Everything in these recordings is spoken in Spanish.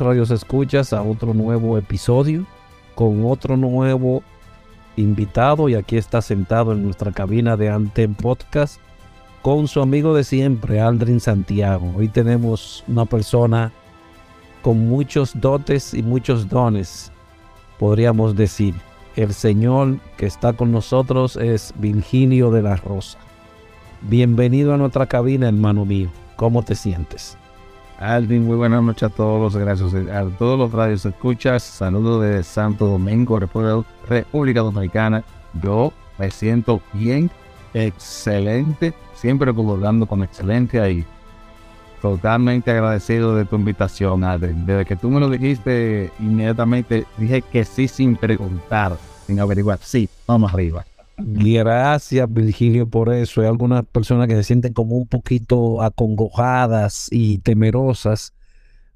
Radios Escuchas a otro nuevo episodio con otro nuevo invitado y aquí está sentado en nuestra cabina de Anten Podcast con su amigo de siempre, Aldrin Santiago. Hoy tenemos una persona con muchos dotes y muchos dones, podríamos decir. El Señor que está con nosotros es Virginio de la Rosa. Bienvenido a nuestra cabina, hermano mío. ¿Cómo te sientes? Alvin, muy buenas noches a todos, gracias a todos los radios escuchas. Saludos de Santo Domingo, República Dominicana. Yo me siento bien, excelente, siempre colaborando con excelencia y totalmente agradecido de tu invitación, Alvin. Desde que tú me lo dijiste, inmediatamente dije que sí sin preguntar, sin averiguar. Sí, vamos arriba. Gracias, Virgilio, por eso. Hay algunas personas que se sienten como un poquito acongojadas y temerosas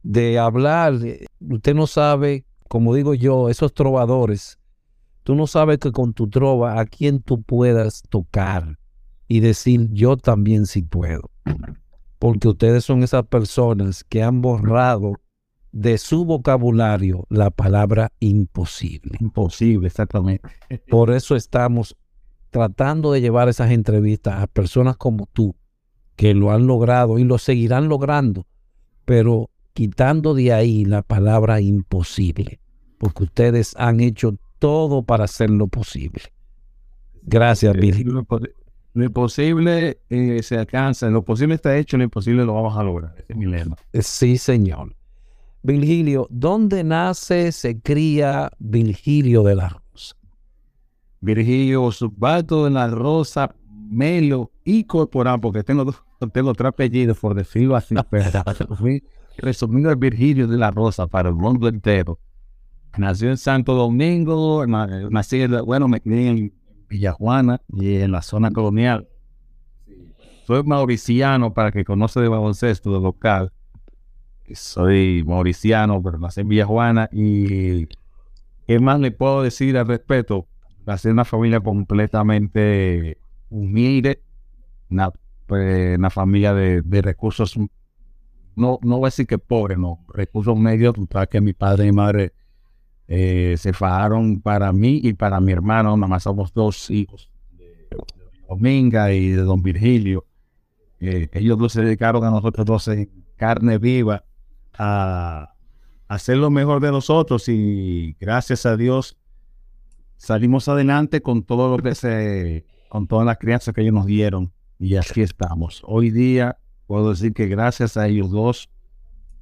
de hablar. Usted no sabe, como digo yo, esos trovadores, tú no sabes que con tu trova a quién tú puedas tocar y decir, yo también sí puedo. Porque ustedes son esas personas que han borrado de su vocabulario la palabra imposible. Imposible, exactamente. Por eso estamos tratando de llevar esas entrevistas a personas como tú, que lo han logrado y lo seguirán logrando, pero quitando de ahí la palabra imposible, porque ustedes han hecho todo para hacerlo posible. Gracias, Virgilio. Lo imposible eh, se alcanza, lo posible está hecho, lo imposible lo vamos a lograr. Ese es mi lema. Eh, sí, señor. Virgilio, ¿dónde nace, se cría Virgilio de la? Virgilio Subato de la Rosa, Melo y Corporal, porque tengo, tengo tres apellidos, por decirlo así. Resumiendo, el Virgilio de la Rosa para el mundo entero. Nació en Santo Domingo, nací, bueno, me crié en Villajuana y en la zona colonial. Soy mauriciano, para que conoce de baloncesto, de local. Soy mauriciano, pero nací en Villajuana y ¿qué más le puedo decir al respeto? Nací en una familia completamente humilde, una, pues, familia de, recursos, no, no voy a decir que pobre, no, recursos medios, que mi padre y mi madre eh, se fajaron para mí y para mi hermano, nada más somos dos hijos de Dominga y de Don Virgilio. Eh, ellos dos se dedicaron a nosotros dos en carne viva a, hacer lo mejor de nosotros y gracias a Dios salimos adelante con todo lo que se, con todas las crianzas que ellos nos dieron y así estamos. Hoy día puedo decir que gracias a ellos dos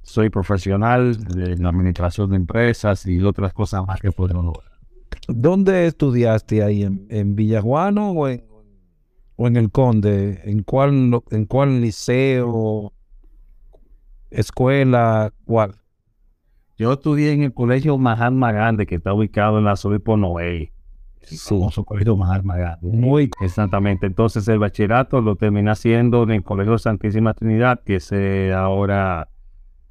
soy profesional la administración de empresas y otras cosas más que podemos lograr. ¿Dónde estudiaste ahí? ¿En, en Villajuano o en, o en el Conde? ¿En cuál, ¿En cuál liceo? ¿Escuela? ¿Cuál? Yo estudié en el colegio Mahatma Grande, que está ubicado en la por Noé. Sí. Famoso colegio Mahatma Grande. Muy exactamente. Entonces el bachillerato lo terminé haciendo en el colegio Santísima Trinidad, que es ahora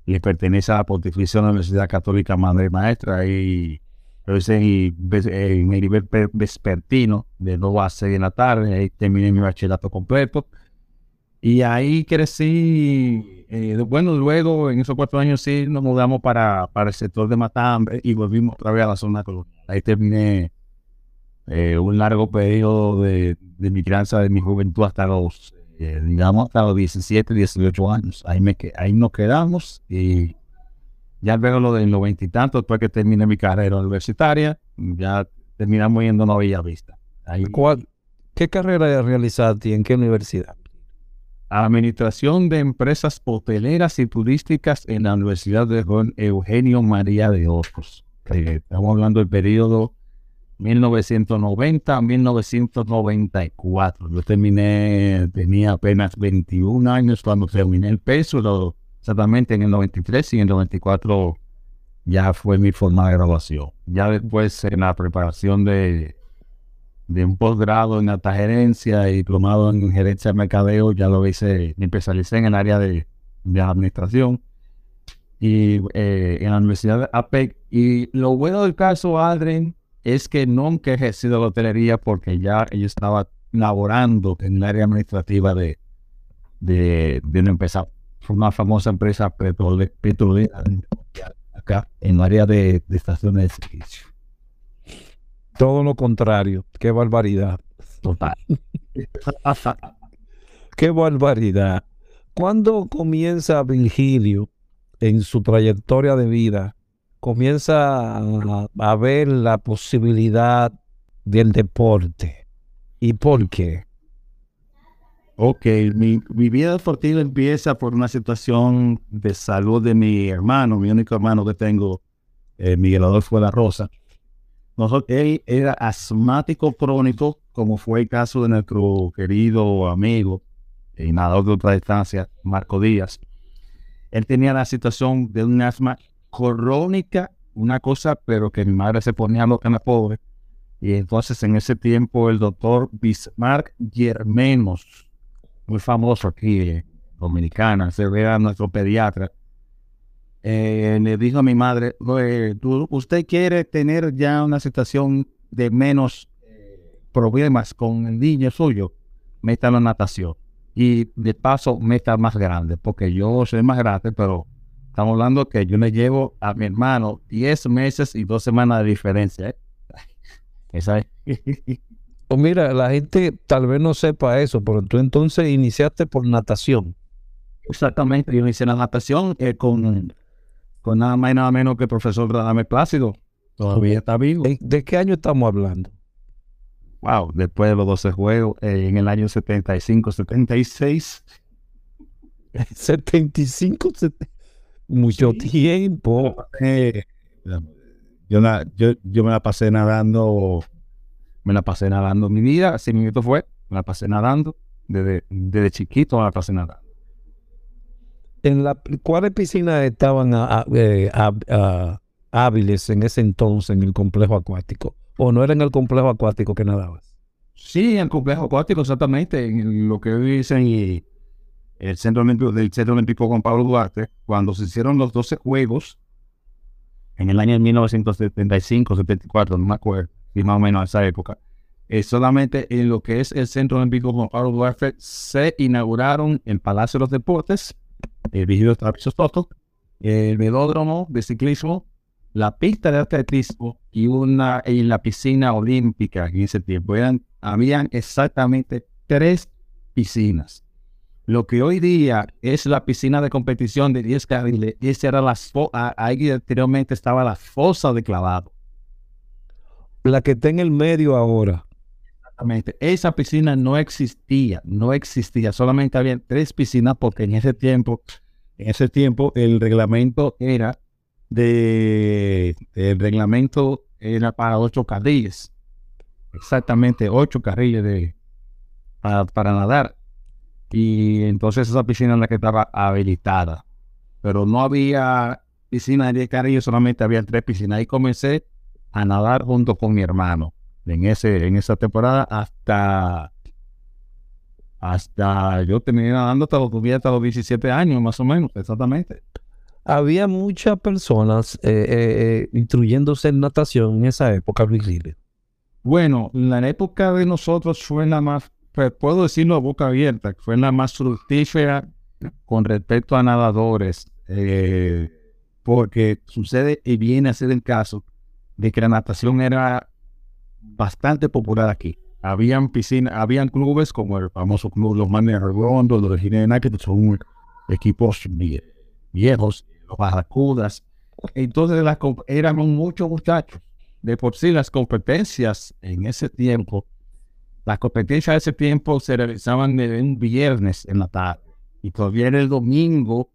y pertenece a la Pontificia Universidad Católica Madre Maestra y en, en el nivel vespertino de 9 a 6 de la tarde, ahí terminé mi bachillerato completo y ahí crecí, eh, bueno, luego en esos cuatro años sí nos mudamos para, para el sector de Matambre y volvimos otra vez a la zona colonial. Ahí terminé eh, un largo periodo de, de mi crianza, de mi juventud hasta los digamos, hasta los 17, 18 años. Ahí, me, ahí nos quedamos y ya luego lo de los veintitantos, después que terminé mi carrera universitaria, ya terminamos yendo a Vista. ¿Qué carrera realizaste y en qué universidad? Administración de Empresas Hoteleras y Turísticas en la Universidad de Eugenio María de Ojos. Eh, estamos hablando del periodo 1990 a 1994. Yo terminé, tenía apenas 21 años cuando terminé el peso, exactamente en el 93 y en el 94 ya fue mi forma de graduación. Ya después en la preparación de, de un posgrado en alta gerencia y diplomado en gerencia de mercadeo, ya lo hice, me especialicé en el área de, de administración y eh, en la Universidad de APEC. Y lo bueno del caso, Adrien, es que nunca he ejercido la hotelería porque ya yo estaba laborando en el área administrativa de, de, una empresa, una famosa empresa petrolera acá en el área de, de estaciones de servicio. Todo lo contrario, qué barbaridad. Total. qué barbaridad. ¿Cuándo comienza Virgilio en su trayectoria de vida comienza a, ver la posibilidad del deporte. ¿Y por qué? Ok, mi, vida deportiva empieza por una situación de salud de mi hermano, mi único hermano que tengo, eh, Miguel Adolfo de la Rosa. Nosotros, él era asmático crónico, como fue el caso de nuestro querido amigo y nadador de otra distancia, Marco Díaz. Él tenía la situación de un asma crónica, una cosa, pero que mi madre se ponía loca en la pobre. Y entonces en ese tiempo el doctor Bismarck Germenos, muy famoso aquí, dominicana, se ve nuestro pediatra, eh, le dijo a mi madre, usted quiere tener ya una situación de menos problemas con el niño suyo, meta la natación. Y de paso, meta más grande, porque yo soy más grande, pero Estamos hablando que yo le llevo a mi hermano 10 meses y 2 semanas de diferencia. ¿eh? Esa es. Pues mira, la gente tal vez no sepa eso, pero tú entonces iniciaste por natación. Exactamente, yo inicié la natación eh, con, con nada más y nada menos que el profesor Radame Plácido. Todavía está vivo. ¿De, qué año estamos hablando? Wow, después de los 12 juegos, eh, en el año 75, 76. 75, 70, mucho Sí. tiempo. Eh, yo, na- yo, yo me la pasé nadando, me la pasé nadando mi vida, así minutos fue, me la pasé nadando, desde, desde chiquito me la pasé nadando. En la, ¿Cuáles piscinas estaban eh, hábiles en ese entonces en el complejo acuático? ¿O no era en el complejo acuático que nadabas? Sí, en el complejo acuático, exactamente, en lo que dicen y el Centro Olímpico, del Centro Olímpico Juan Pablo Duarte, cuando se hicieron los 12 Juegos, en el año 1975, 74, no me acuerdo, y más o menos a esa época, eh, solamente en lo que es el Centro Olímpico Juan Pablo Duarte se inauguraron el Palacio de los Deportes, el Vigilio Trapizo Toto, el velódromo de ciclismo, la pista de atletismo y una y la piscina olímpica en ese tiempo. Eran, habían exactamente tres piscinas. Lo que hoy día es la piscina de competición de 10 carriles, esa era la ahí anteriormente estaba la fosa de clavado. La que está en el medio ahora. Exactamente. Esa piscina no existía, no existía. Solamente había tres piscinas porque en ese tiempo, en ese tiempo el reglamento era de, el reglamento era para ocho carriles. Exactamente, ocho carriles de, para, nadar. Y entonces esa piscina es la que estaba habilitada. Pero no había piscina de 10 carriles, solamente había tres piscinas. Ahí comencé a nadar junto con mi hermano en ese en esa temporada hasta hasta yo terminé nadando hasta los, hasta los 17 años más o menos exactamente Había muchas personas eh, eh, eh, instruyéndose en natación en esa época, Luis Riles. bueno la época de nosotros fue la más pues, puedo decirlo a boca abierta fue la más fructífera con respecto a nadadores porque sucede y viene a ser el caso de que la natación era bastante popular aquí. Habían piscinas, habían clubes como el famoso club Los Manes Redondo, los de Ginebra, que son equipos vie- viejos, los Barracudas. Entonces las éramos muchos muchachos. De por sí las competencias en ese tiempo, las competencias de ese tiempo se realizaban de un viernes en la tarde. Y todavía era el domingo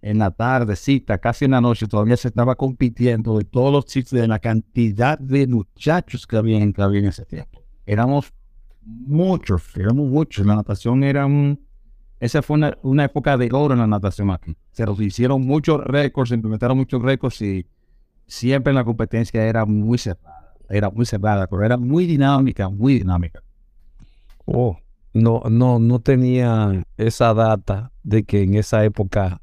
en la tardecita, casi en la noche, todavía se estaba compitiendo de todos los sitios, de la cantidad de muchachos que había, en- ese tiempo. Éramos muchos, éramos muchos. La natación era un... Esa fue una, una época de oro en la natación aquí. Se hicieron muchos récords, se implementaron muchos récords y siempre la competencia era muy cerrada. Era muy cerrada, pero era muy dinámica, muy dinámica. Oh, no, no, no tenía esa data de que en esa época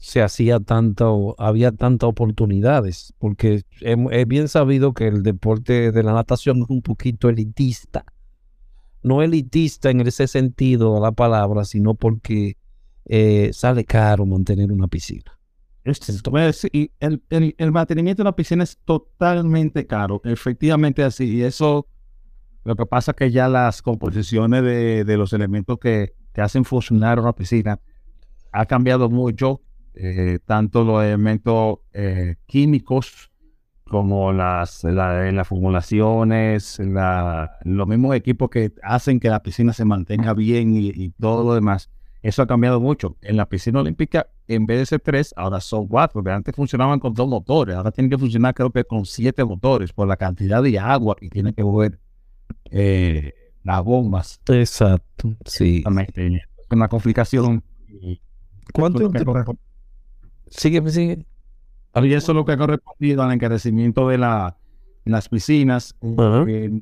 se hacía tanto, había tantas oportunidades, porque es, bien sabido que el deporte de la natación es un poquito elitista. No elitista en ese sentido de la palabra, sino porque eh, sale caro mantener una piscina. Pues, y el, el- el mantenimiento de la piscina es totalmente caro, efectivamente así. Y eso, lo que pasa es que ya las composiciones de, de los elementos que, que hacen funcionar una piscina ha cambiado mucho, eh, tanto los elementos eh, químicos como las, la- las formulaciones, la- los mismos equipos que hacen que la piscina se mantenga bien y, y todo lo demás. Eso ha cambiado mucho. En la piscina olímpica, en vez de ser tres, ahora son cuatro. Porque antes funcionaban con dos motores. Ahora tienen que funcionar, creo que con siete motores por la cantidad de agua que tienen que mover eh, las bombas. Exacto, sí. Es una complicación. ¿Cuánto es lo que te- corresponde- Sigue, sigue. y eso es lo que ha correspondido al encarecimiento de la, las piscinas. Que no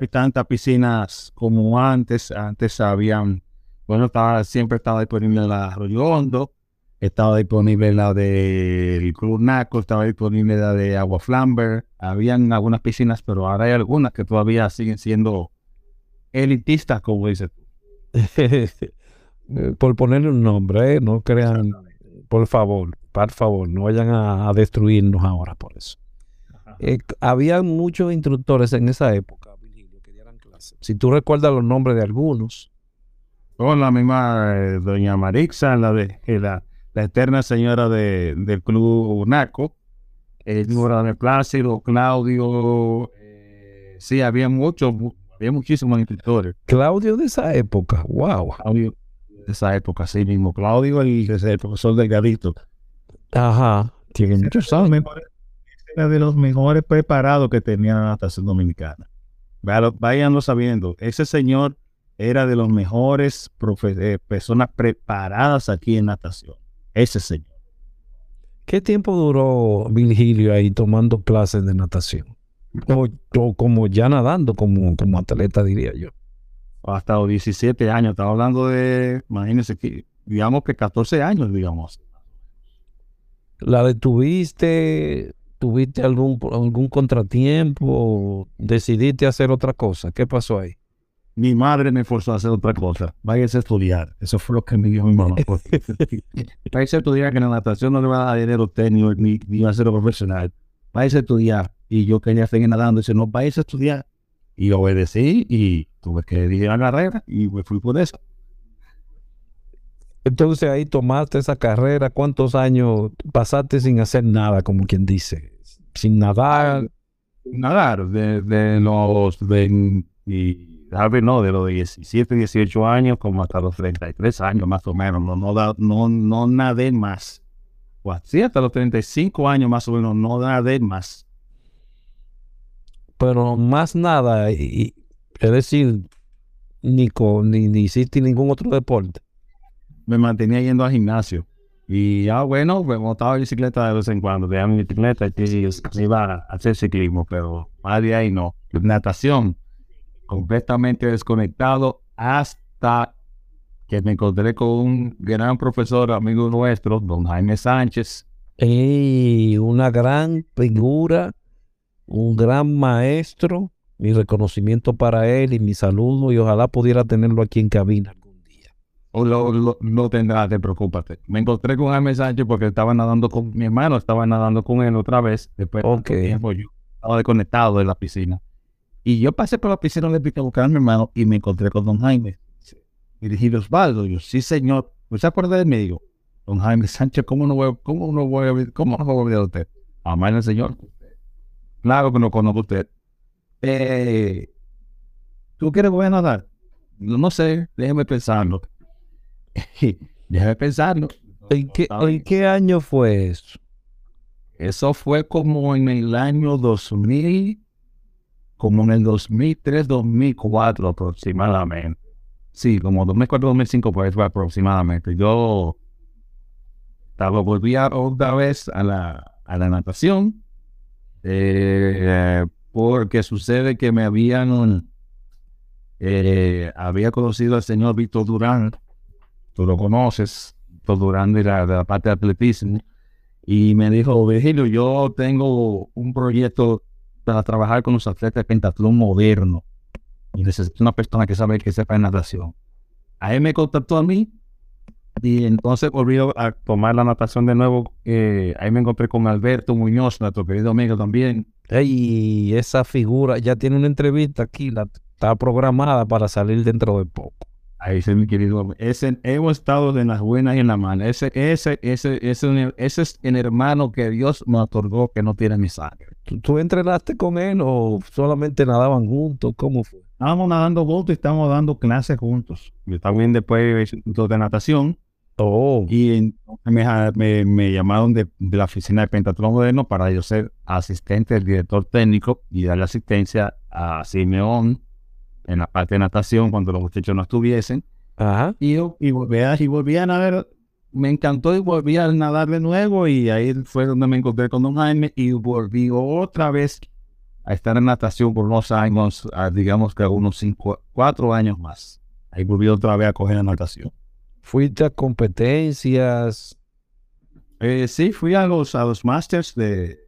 hay tantas piscinas como antes. Antes habían, bueno, estaba, siempre estaba disponible la Arroyo Hondo, estaba disponible la del Club Naco, estaba disponible la de Agua Flamber. Habían algunas piscinas, pero ahora hay algunas que todavía siguen siendo elitistas, como dices tú. Eh, Por ponerle un nombre, ¿eh? no crean por favor, por favor, no vayan a, a destruirnos ahora por eso. Eh, había muchos instructores en esa época, Virgilio, que dieran clases. Si tú recuerdas los nombres de algunos, Con la misma eh, doña Marixa, la de eh, la, la eterna señora de, del club Naco, el de Plácido, Claudio, eh, sí, había muchos, mu- había muchísimos instructores. Claudio de esa época, wow. Claudio, de esa época, sí mismo. Claudio ese, el profesor Delgadito. Ajá, tiene muchos años. Era de los mejores preparados que tenía la natación dominicana. Váyanlo sabiendo. Ese señor era de los mejores eh, personas preparadas aquí en natación. Ese señor. ¿Qué tiempo duró Virgilio ahí tomando clases de natación? O, o como ya nadando, como, como atleta, diría yo. Hasta los 17 años. Estaba hablando de, imagínense, que, digamos que 14 años, digamos. ¿La detuviste? ¿Tuviste algún, algún contratiempo? ¿O decidiste hacer otra cosa? ¿Qué pasó ahí? Mi madre me forzó a hacer otra cosa. Váyase a estudiar. Eso fue lo que me dijo mi mamá. Váyase a estudiar que la natación no le va a dar dinero usted ni, ni, va a ser profesional. Váyase a estudiar. Y yo quería seguir nadando. Dice, no, váyase a estudiar. Y obedecí y tuve que ir a la carrera y me fui por eso. Entonces ahí tomaste esa carrera. ¿Cuántos años pasaste sin hacer nada, como quien dice? Sin nadar. Nadar de, de los de, y, no, de los 17, 18 años como hasta los 33 años más o menos. No, no, no, no nadé más. O así hasta los 35 años más o menos no nadé más. pero más nada, y, es decir, ni, co- ni, ni hiciste ningún otro deporte. Me mantenía yendo al gimnasio. Y ah, bueno, me montaba bicicleta de vez en cuando, tenía mi bicicleta y iba a hacer ciclismo, pero más de ahí no. Natación, completamente desconectado hasta que me encontré con un gran profesor, amigo nuestro, don Jaime Sánchez. Y una gran figura, un gran maestro, mi reconocimiento para él y mi saludo, y ojalá pudiera tenerlo aquí en cabina lo, lo, lo tendrás, te preocúpate. Me encontré con Jaime Sánchez porque estaba nadando con mi hermano, estaba nadando con él otra vez. Después de tiempo, yo estaba desconectado de la piscina. Y yo pasé por la piscina de a buscar a mi hermano y me encontré con don Jaime. Y dije, Osvaldo, yo, sí señor. ¿Usted se acuerda de mí? Digo, don Jaime Sánchez, ¿cómo no voy, a- cómo no voy a cómo no voy a olvidar de usted? Amar al señor. Claro que no conozco a usted. Eh, ¿Tú quieres que voy a nadar? No, no sé, déjeme pensarlo. déjeme pensarlo. ¿En qué, en qué año fue eso? Eso fue como en el año 2000, como en el 2003, 2004 aproximadamente. Sí, como 2004, 2005 pues fue aproximadamente. Yo estaba, volví a- otra vez a la, a la natación eh, porque sucede que me habían, eh, había conocido al señor Víctor Durán, tú lo conoces, Víctor Durán de la, la parte de atletismo, y me dijo, Virgilio, yo tengo un proyecto para trabajar con los atletas de pentatlón moderno. Y necesito una persona que sabe que sepa de natación. A él me contactó a mí y entonces volví a tomar la natación de nuevo. Eh, ahí me encontré con Alberto Muñoz, nuestro querido amigo también. Y esa figura ya tiene una entrevista aquí, está programada para salir dentro de poco. Ahí sí, mi querido. Ese, hemos estado en las buenas y en las malas. Ese, ese, ese, ese, ese es el hermano que Dios me otorgó que no tiene mi sangre. ¿Tú, tú entrenaste con él o solamente nadaban juntos? ¿Cómo fue? Estábamos nadando juntos y estábamos dando clases juntos. Yo también después de natación Oh, y me, me, me llamaron de, de la oficina de Pentatlón Moderno para yo ser asistente del director técnico y darle asistencia a Simeón en la parte de natación cuando los muchachos no estuviesen. ajá. Y yo y volví, a, y volví a nadar. Me encantó y volví a nadar de nuevo y ahí fue donde me encontré con don Jaime y volví otra vez a estar en natación por unos años, a, digamos que unos cinco, cuatro años más. Ahí volví otra vez a coger la natación. Fuiste a competencias. Eh, sí, fui a los, a los masters de,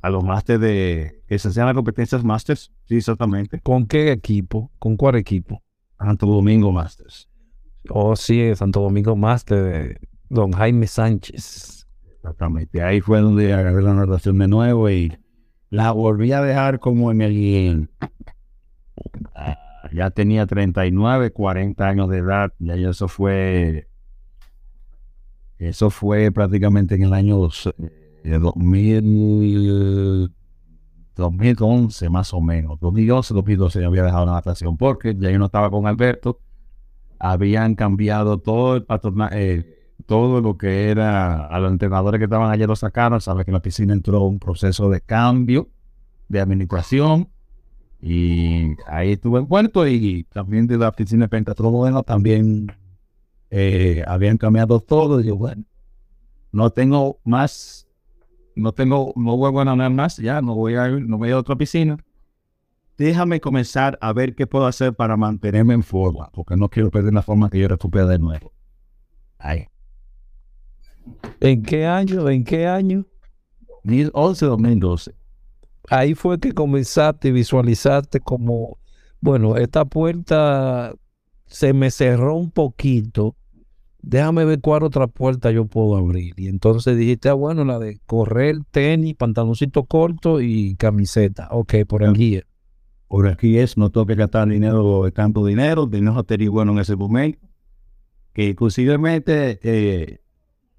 a los masters de, que se hacían las competencias masters, sí, exactamente. ¿Con qué equipo? ¿Con cuál equipo? Santo Domingo Masters. Oh, sí, Santo Domingo Master. Don Jaime Sánchez. Exactamente. Ahí fue donde agarré la natación de nuevo y la volví a dejar como en el... ah, ya tenía 39, 40 años de edad. Ya eso fue... Eso fue prácticamente en el año eh, 2000, 2011 más o menos. 2011, 2012 ya había dejado la natación porque ya yo no estaba con Alberto. Habían cambiado todo el patronaje, todo lo que era a los entrenadores que estaban allá lo sacaron. Sabes que en la piscina entró un proceso de cambio de administración y ahí estuve envuelto y también de la piscina de Pentatromodeno también eh, habían cambiado todo. Y yo, bueno, no tengo más, no tengo, no vuelvo a nadar más, ya no voy a no voy a otra piscina. Déjame comenzar a ver qué puedo hacer para mantenerme en forma, porque no quiero perder la forma que yo recuperé de nuevo. Ahí. ¿En qué año? ¿En qué año? 2011, 2012. Ahí fue que comenzaste y visualizaste como, bueno, esta puerta se me cerró un poquito. Déjame ver cuál otra puerta yo puedo abrir. Y entonces dijiste, ah, bueno, la de correr, tenis, pantaloncito corto y camiseta. Ok, por aquí. es. Por aquí es, no tengo que gastar dinero, tanto dinero, dinero tenía bueno en ese momento, que inclusivemente, eh,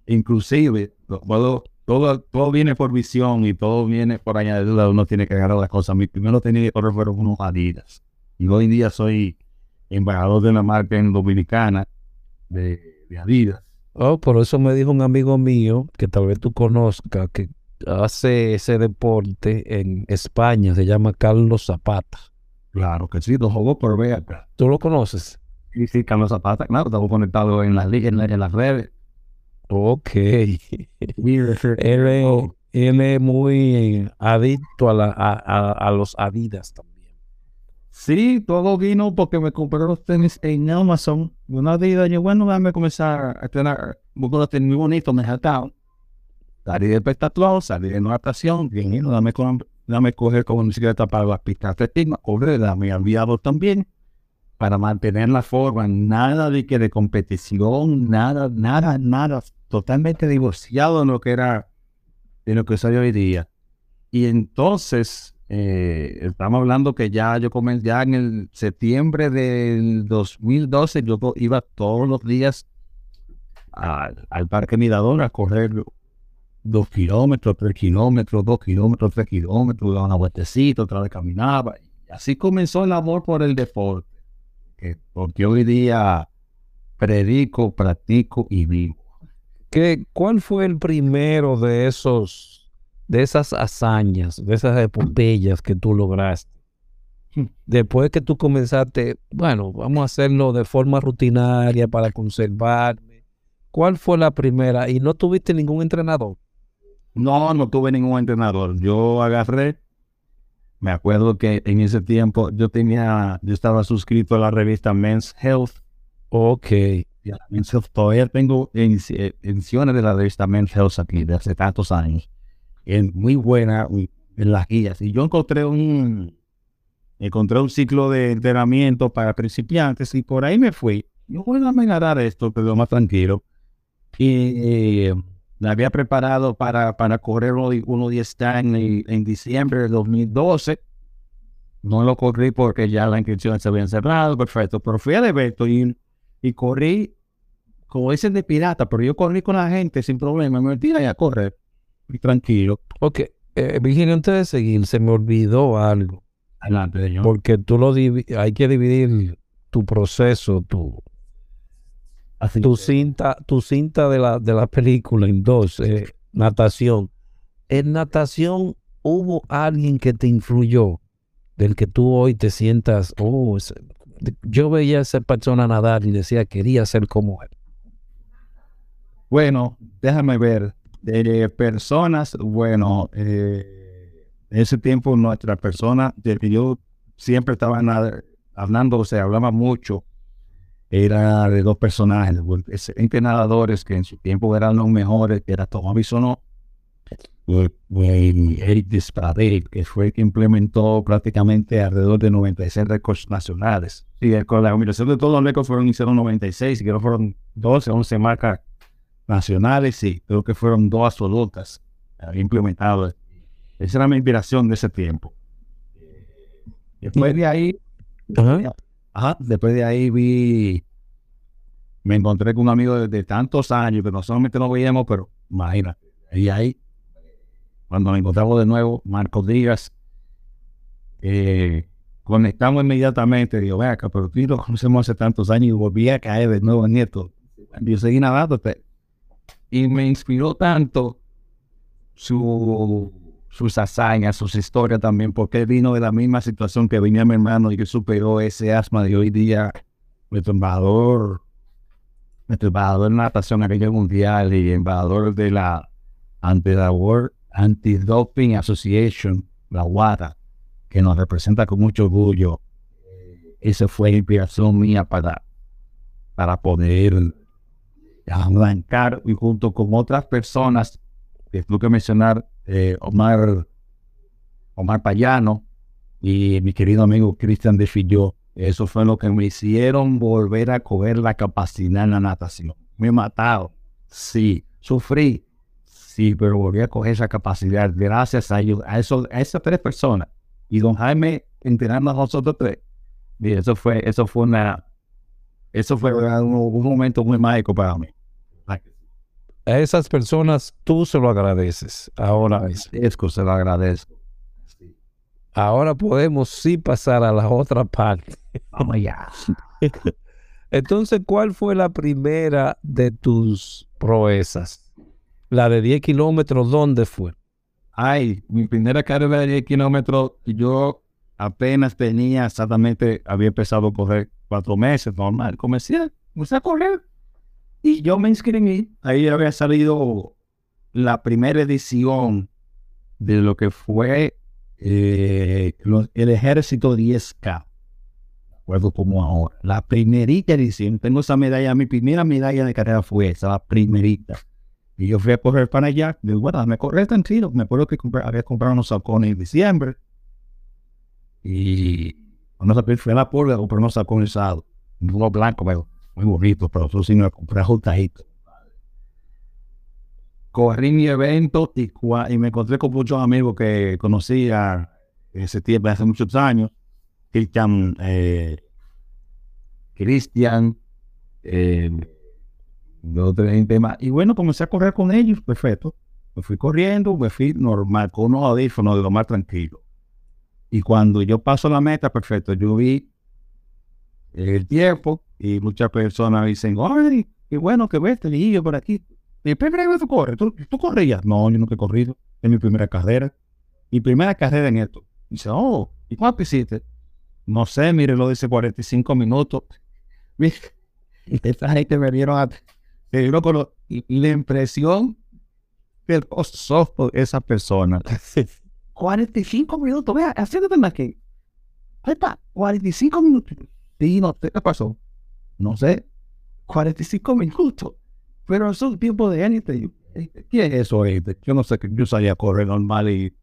inclusive, puedo- todo, todo viene por visión y todo viene por añadidura, uno tiene que agarrar las cosas. Mi primero tenía que correr fueron unos Adidas. Y hoy en día soy embajador de la marca en dominicana de, de Adidas. Oh, por eso me dijo un amigo mío, que tal vez tú conozcas, que hace ese deporte en España, se llama Carlos Zapata. Claro que sí, lo jugó por acá. ¿Tú lo conoces? Sí, sí, Carlos Zapata, claro, estamos conectados en las, en, la- en las redes. Ok. Él es, él es muy adicto a, la, a, a- a los Adidas también. Sí, todo vino porque me compré los tenis en Amazon. Una día yo, bueno, déjame comenzar a entrenar. Busco los tenis muy bonitos, me jataron. Salí de pentatlón, salí de natación, bien, dame, con, dame coger como bicicleta para las pistas de atletismo, correr, dame enviado también para mantener la forma, nada de que de competición, nada, nada, nada, totalmente divorciado de lo que era, de lo que soy hoy día. Y entonces, eh, estamos hablando que ya yo comencé, ya en el septiembre del 2012, yo iba todos los días al, al Parque Mirador a correr dos kilómetros, tres kilómetros, dos kilómetros, tres kilómetros, daba una vueltecita, otra vez caminaba. Y así comenzó el amor por el deporte. que- porque hoy día predico, practico y vivo. ¿Qué, ¿Cuál fue el primero de esos, de esas hazañas, de esas epopeyas que tú lograste? Hmm. Después que tú comenzaste, bueno, vamos a hacerlo de forma rutinaria para conservarme. ¿Cuál fue la primera? Y no tuviste ningún entrenador. No, no tuve ningún entrenador. Yo agarré, me acuerdo que en ese tiempo yo tenía, yo estaba suscrito a la revista Men's Health. Ok. Men's Health todavía tengo edici- eh, ediciones de la revista Men's Health aquí de hace tantos años. Es muy buena en las guías. Y yo encontré un, encontré un ciclo de entrenamiento para principiantes y por ahí me fui. Yo voy a nadar esto, pero más tranquilo. Y eh, la había preparado para, para correr uno, uno 10 en, en diciembre de 2012. No lo corrí porque ya las inscripciones se habían cerrado, perfecto. Pero fui al evento y, y corrí, como dicen de pirata, pero yo corrí con la gente sin problema. Me metí a correr. Y tranquilo. Ok. Eh, Virginia, antes de seguir, se me olvidó algo. Adelante, señor. Porque tú lo hay que dividir tu proceso, tu, Así tu que- cinta, tu cinta de la, de la película en dos, eh, natación. En natación hubo alguien que te influyó, del que tú hoy te sientas, oh, ese- yo veía a esa persona nadar y decía, quería ser como él. Bueno, déjame ver. De personas, bueno, eh, en ese tiempo nuestra persona, de que yo siempre estaba nada- hablando, o sea, hablaba mucho, era de dos personajes, excelentes nadadores que en su tiempo eran los mejores, que era Tomás Bisonó y Eric Disparet, que fue el que implementó prácticamente alrededor de 96 récords nacionales. Sí, con la combinación de todos los récords fueron hicieron 96, y que fueron 12, 11 marcas nacionales, sí, creo que fueron dos absolutas implementadas. Esa era mi inspiración de ese tiempo. Después de ahí, ajá, después de ahí vi, me encontré con un amigo de, tantos años que no solamente nos veíamos, pero imagínate, y ahí, cuando nos encontramos de nuevo, Marcos Díaz, eh, conectamos inmediatamente, digo, vea acá, pero tú lo conocemos hace tantos años y volví a caer de nuevo en esto. Yo seguí nadando, y me inspiró tanto su sus hazañas, sus historias también, porque él vino de la misma situación que venía mi hermano y que superó ese asma de hoy día, nuestro embajador, nuestro embajador de natación a nivel mundial y embajador de la Anti-Doping Association, la WADA, que nos representa con mucho orgullo. Esa fue la inspiración mía para, para poder arrancar y junto con otras personas que tuve que mencionar eh, Omar, Omar Payano y mi querido amigo Cristian de Filló. Eso fue lo que me hicieron volver a coger la capacidad en la natación. Me he matado, sí. Sufrí, sí, pero volví a coger esa capacidad gracias a ellos, a, eso, a esas tres personas. Y don Jaime enterando a nosotros tres. Y eso fue, eso fue una, eso fue un momento muy mágico para mí a esas personas tú se lo agradeces. Ahora que se lo agradezco. Ahora podemos sí pasar a la otra parte. Vamos allá. Entonces, ¿cuál fue la primera de tus proezas? La de 10 kilómetros, ¿dónde fue? Ay, mi primera carrera de 10 kilómetros, yo apenas tenía exactamente, había empezado a correr cuatro meses, normal, comencé a correr y yo me inscribí, ahí había salido la primera edición de lo que fue eh, el ejército 10K. Recuerdo como ahora. La primerita edición, tengo esa medalla, mi primera medalla de carrera fue esa, la primerita. Y yo fui a correr para allá. Bueno, me corrí tranquilo. Me acuerdo que había comprado unos sacones en diciembre. Y cuando fui a la pulga, compré unos sacones usados. Uno blanco, pero muy bonito, pero eso sí me compré ajustadito. Corrí mi evento y, y, me encontré con muchos amigos que conocía ese tiempo, hace muchos años. Cristian, eh, Cristian, eh, gente más. Y bueno, comencé a correr con ellos, perfecto. Me fui corriendo, me fui normal, con unos audífonos de lo más tranquilo. Y cuando yo paso la meta, perfecto, yo vi el tiempo, y muchas personas dicen, ay, qué bueno que ves este niño por aquí. ¿Y primera vez tú corres? ¿Tú, ¿Tú, corrías? No, yo nunca he corrido. Es mi primera carrera. Mi primera carrera en esto. Dice, oh, ¿y cuánto hiciste? No sé, mire, lo dice 45 minutos. Esta gente me vieron a... y, y, la impresión del ojos de esa persona. 45 minutos, vea, haciéndote aquí. Ahí está, 45 minutos. Y no, ¿qué pasó? no sé, 45 minutos. Pero es un tiempo de élite. ¿Qué es eso? Yo no sé, que yo salía a correr normal y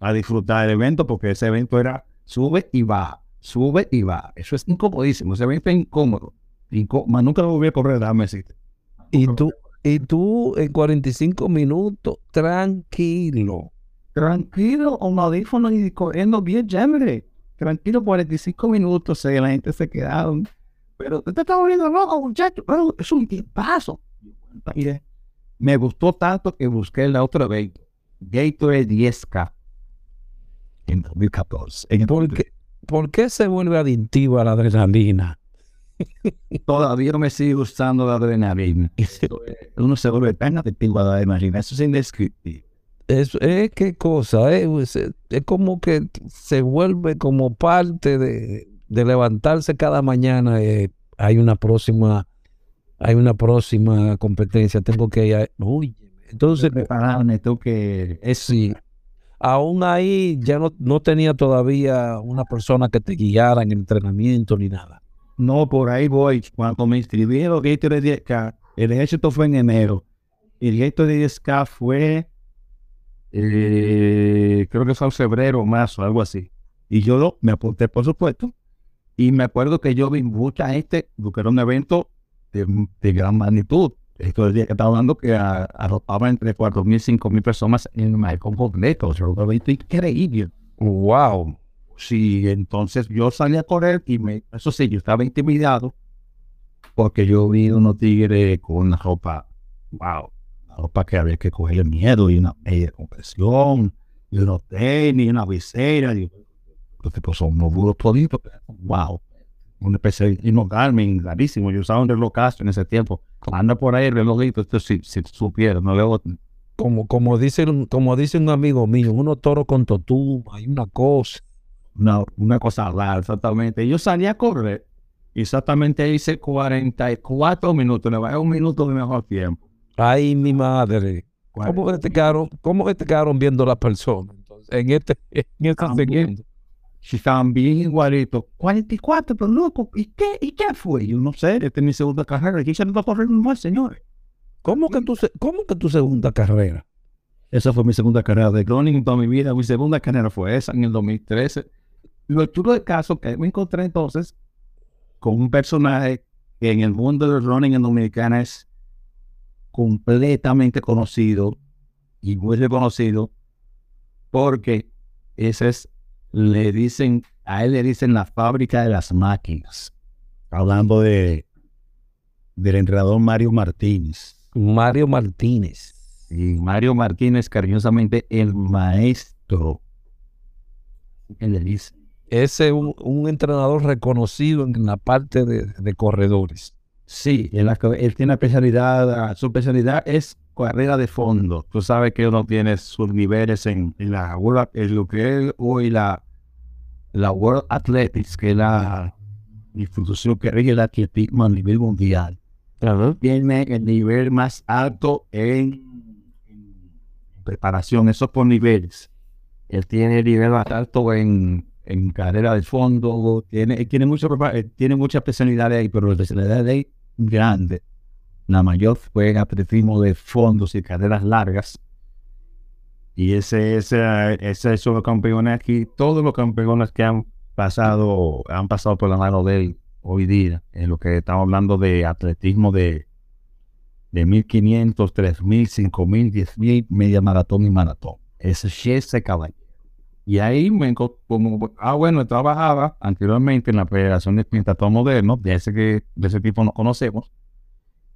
a disfrutar del evento porque ese evento era sube y baja, sube y baja. Eso es incomodísimo, ese evento es incómodo. Incó nunca lo volví a correr, déjame decirte. Y tú, y tú en 45 minutos, tranquilo. Tranquilo, con audífono y corriendo bien chévere. Tranquilo, 45 minutos, la gente se quedaron pero te estás volviendo loco, muchacho. Pero es un tipazo. Mire, me gustó tanto que busqué la otra vez. Gatorade 10K en 2014. ¿Por qué, ¿Por qué se vuelve adictiva la adrenalina? Todavía me sigue gustando la adrenalina. Uno se vuelve tan adictivo a la adrenalina. Eso es indescriptible. Es, es qué cosa, es, es como que se vuelve como parte de, de levantarse cada mañana, eh, hay una próxima, hay una próxima competencia, tengo que ir, uy, entonces, prepararme, tengo que, es sí, aún ahí ya no, no tenía todavía una persona que te guiara en el entrenamiento ni nada. No, por ahí voy. Cuando me inscribieron de 10K, el ejército fue en enero. El de 10K fue, eh, creo que fue en febrero, marzo, algo así. Y yo me apunté, por supuesto, y me acuerdo que yo vi mucha gente, porque era un evento de, gran magnitud. Esto el día que estaba hablando que arropaba entre 4.000 y 5.000 personas en el malecón completo. O sea, increíble. Wow. Sí, entonces yo salí a correr y me, eso sí, yo estaba intimidado porque yo vi unos tigres con una ropa, wow, ropa que había que cogerle miedo y una media compresión y unos tenis, una visera. Y, los tipos son unos burros toditos, wow. Una especie de no Garmin, rarísimo. Yo usaba un reloj en ese tiempo. Anda por ahí el relojito, esto si, si supiera, no veo. Como, como, dice, como dice un amigo mío, unos toros con totú, hay una cosa. Una, una cosa rara, exactamente. Yo salí a correr, exactamente hice 44 minutos, le bajé un minuto de mejor tiempo. Ay, mi madre. ¿Cómo que te quedaron, cómo te quedaron viendo las personas en este, en este segundo? Si estaban bien igualitos. 44, pero loco, ¿y qué, ¿y qué fue? Yo no sé, esta es mi segunda carrera. Aquí se va a correr más, señores. ¿Cómo que, tu, ¿Cómo que tu segunda carrera? Esa fue mi segunda carrera de running en toda mi vida. Mi segunda carrera fue esa en el 2013. Lo chulo del caso que me encontré entonces con un personaje que en el mundo del running en Dominicana es completamente conocido y muy reconocido porque ese es, le dicen, a él le dicen la fábrica de las máquinas. Hablando de del entrenador Mario Martínez. Mario Martínez. Y Mario Martínez, cariñosamente, el maestro. ¿Qué le dice? Ese es un, entrenador reconocido en la parte de corredores. Sí, él, él tiene especialidad, su especialidad es carrera de fondo. Tú sabes que uno tiene sus niveles en, la en lo que es hoy la, la World Athletics, que es la institución que rige el atletismo a nivel mundial. Tiene el nivel más alto en, preparación, eso por niveles. Él tiene el nivel más alto en, en carrera de fondo, tiene, tiene, mucho, tiene mucha especialidad ahí, pero la especialidad de ahí grande. La mayor fue atletismo de fondos y carreras largas. Y ese, ese, ese esos campeones aquí, todos los campeones que han pasado, han pasado por la mano de él hoy día, en lo que estamos hablando de atletismo de, de 1500, 3000, 5000, 10000, media maratón y maratón. Ese es ese caballero. Y ahí me como, ah, bueno, trabajaba anteriormente en la Federación de Pintatón Moderno, de ese, que, de ese tipo nos conocemos,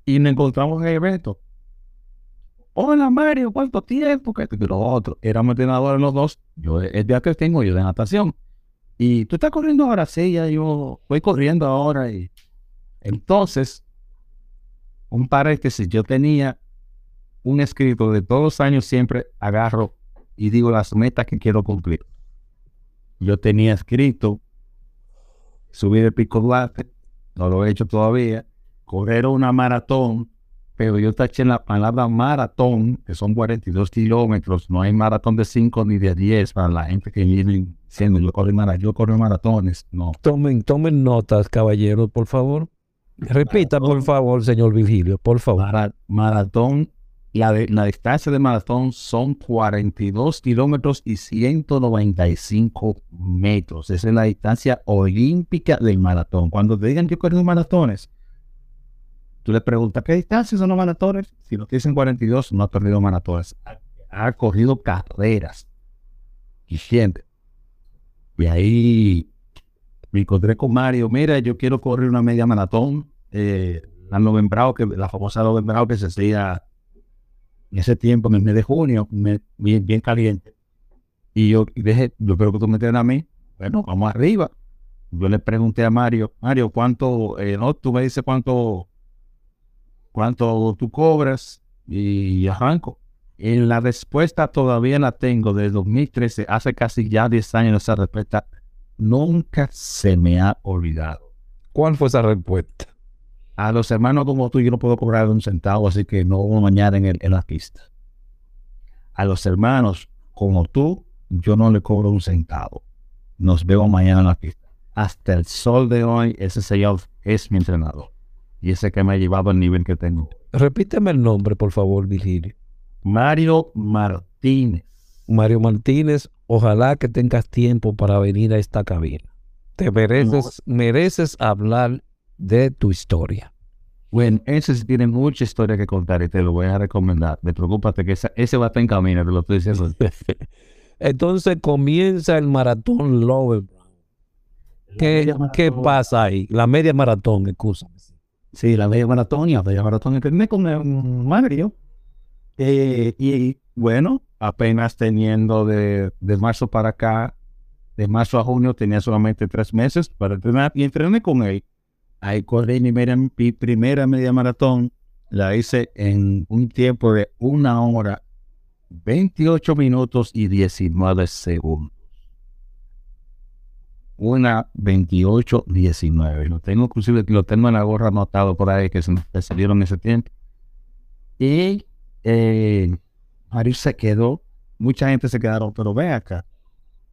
y nos encontramos en el evento. Hola Mario, ¿cuánto tiempo? Que. Éramos entrenadores los dos. Yo el día que tengo, yo de natación. Y tú estás corriendo ahora, sí, ya yo voy corriendo ahora. Y entonces, un paréntesis, yo tenía un escrito de todos los años, siempre agarro y digo las metas que quiero cumplir. Yo tenía escrito subir el pico Duarte, no lo he hecho todavía, correr una maratón, pero yo taché en la palabra maratón, que son 42 kilómetros, no hay maratón de 5 ni de 10 para la gente que viene diciendo yo corro, yo corro maratones, no. Tomen, tomen notas, caballeros, por favor. Repita, por favor, señor Virgilio, por favor. maratón la, la, distancia de maratón son 42 kilómetros y 195 metros. Esa es la distancia olímpica del maratón. Cuando te digan que corrido maratones, tú le preguntas, ¿qué distancia son los maratones? Si no te dicen 42, no ha corrido maratones. Ha, corrido carreras. Y siempre. Y ahí me encontré con Mario. Mira, yo quiero correr una media maratón. Eh, la Novembrado, que la famosa Novembrado que se hacía en ese tiempo, en el mes de junio, bien, bien caliente. Y yo dije, yo creo que tú me entiendes a mí. Bueno, vamos arriba. Yo le pregunté a Mario, Mario, ¿cuánto, eh, no, tú me dices cuánto, cuánto tú cobras? Y arranco. En la respuesta todavía la tengo desde 2013, hace casi ya 10 años esa respuesta. Nunca se me ha olvidado. ¿Cuál fue esa respuesta? A los hermanos como tú yo no puedo cobrar un centavo, así que no vamos mañana en, el, en la pista. A los hermanos como tú, yo no le cobro un centavo. Nos vemos mañana en la pista. Hasta el sol de hoy, ese señor es mi entrenador. Y ese que me ha llevado al nivel que tengo. Repíteme el nombre, por favor, Virgilio. Mario Martínez. Mario Martínez, ojalá que tengas tiempo para venir a esta cabina. Te mereces, mereces hablar de tu historia. Bueno, ese sí tiene mucha historia que contar y te lo voy a recomendar. Me preocúpate que ese va a estar en camino, te lo estoy diciendo. Entonces comienza el maratón Lowe. ¿Qué, ¿Qué pasa ahí? La media maratón, excusa. Sí, la media maratón y la media maratón. Entrené con un Mario. Eh, y bueno, apenas teniendo de, de marzo para acá, de marzo a junio, tenía solamente tres meses para entrenar y entrené con él. Ahí corrí mi, primera media maratón, la hice en un tiempo de una hora, 28 minutos y 19 segundos. Una 28, 19. Lo tengo inclusive, lo tengo en la gorra anotado por ahí que se salieron ese tiempo. Y eh, se quedó, mucha gente se quedaron, pero ve acá.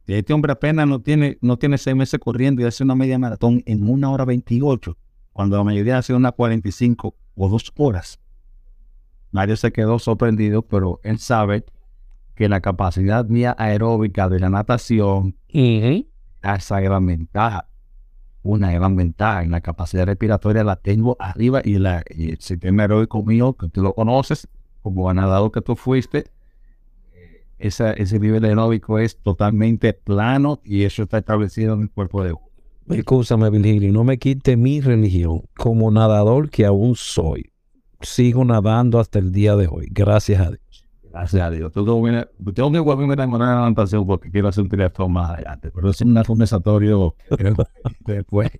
Este hombre apenas no tiene, no tiene seis meses corriendo y hace una media maratón en una hora 28, cuando la mayoría hace una 45 o dos horas. Mario se quedó sorprendido, pero él sabe que la capacidad mía aeróbica de la natación esa gran ventaja. Una gran ventaja en la capacidad respiratoria la tengo arriba y, la, el sistema aeróbico mío, que tú lo conoces, como nadador que tú fuiste, esa, ese nivel aeróbico es totalmente plano y eso está establecido en el cuerpo de uno. Escúchame, Virgilio, no me quite mi religión como nadador que aún soy. Sigo nadando hasta el día de hoy, gracias a Dios. Gracias a Dios. Tengo que volverme a enamorar de la natación porque quiero hacer un triatlón más adelante. Pero es un conversatorio después.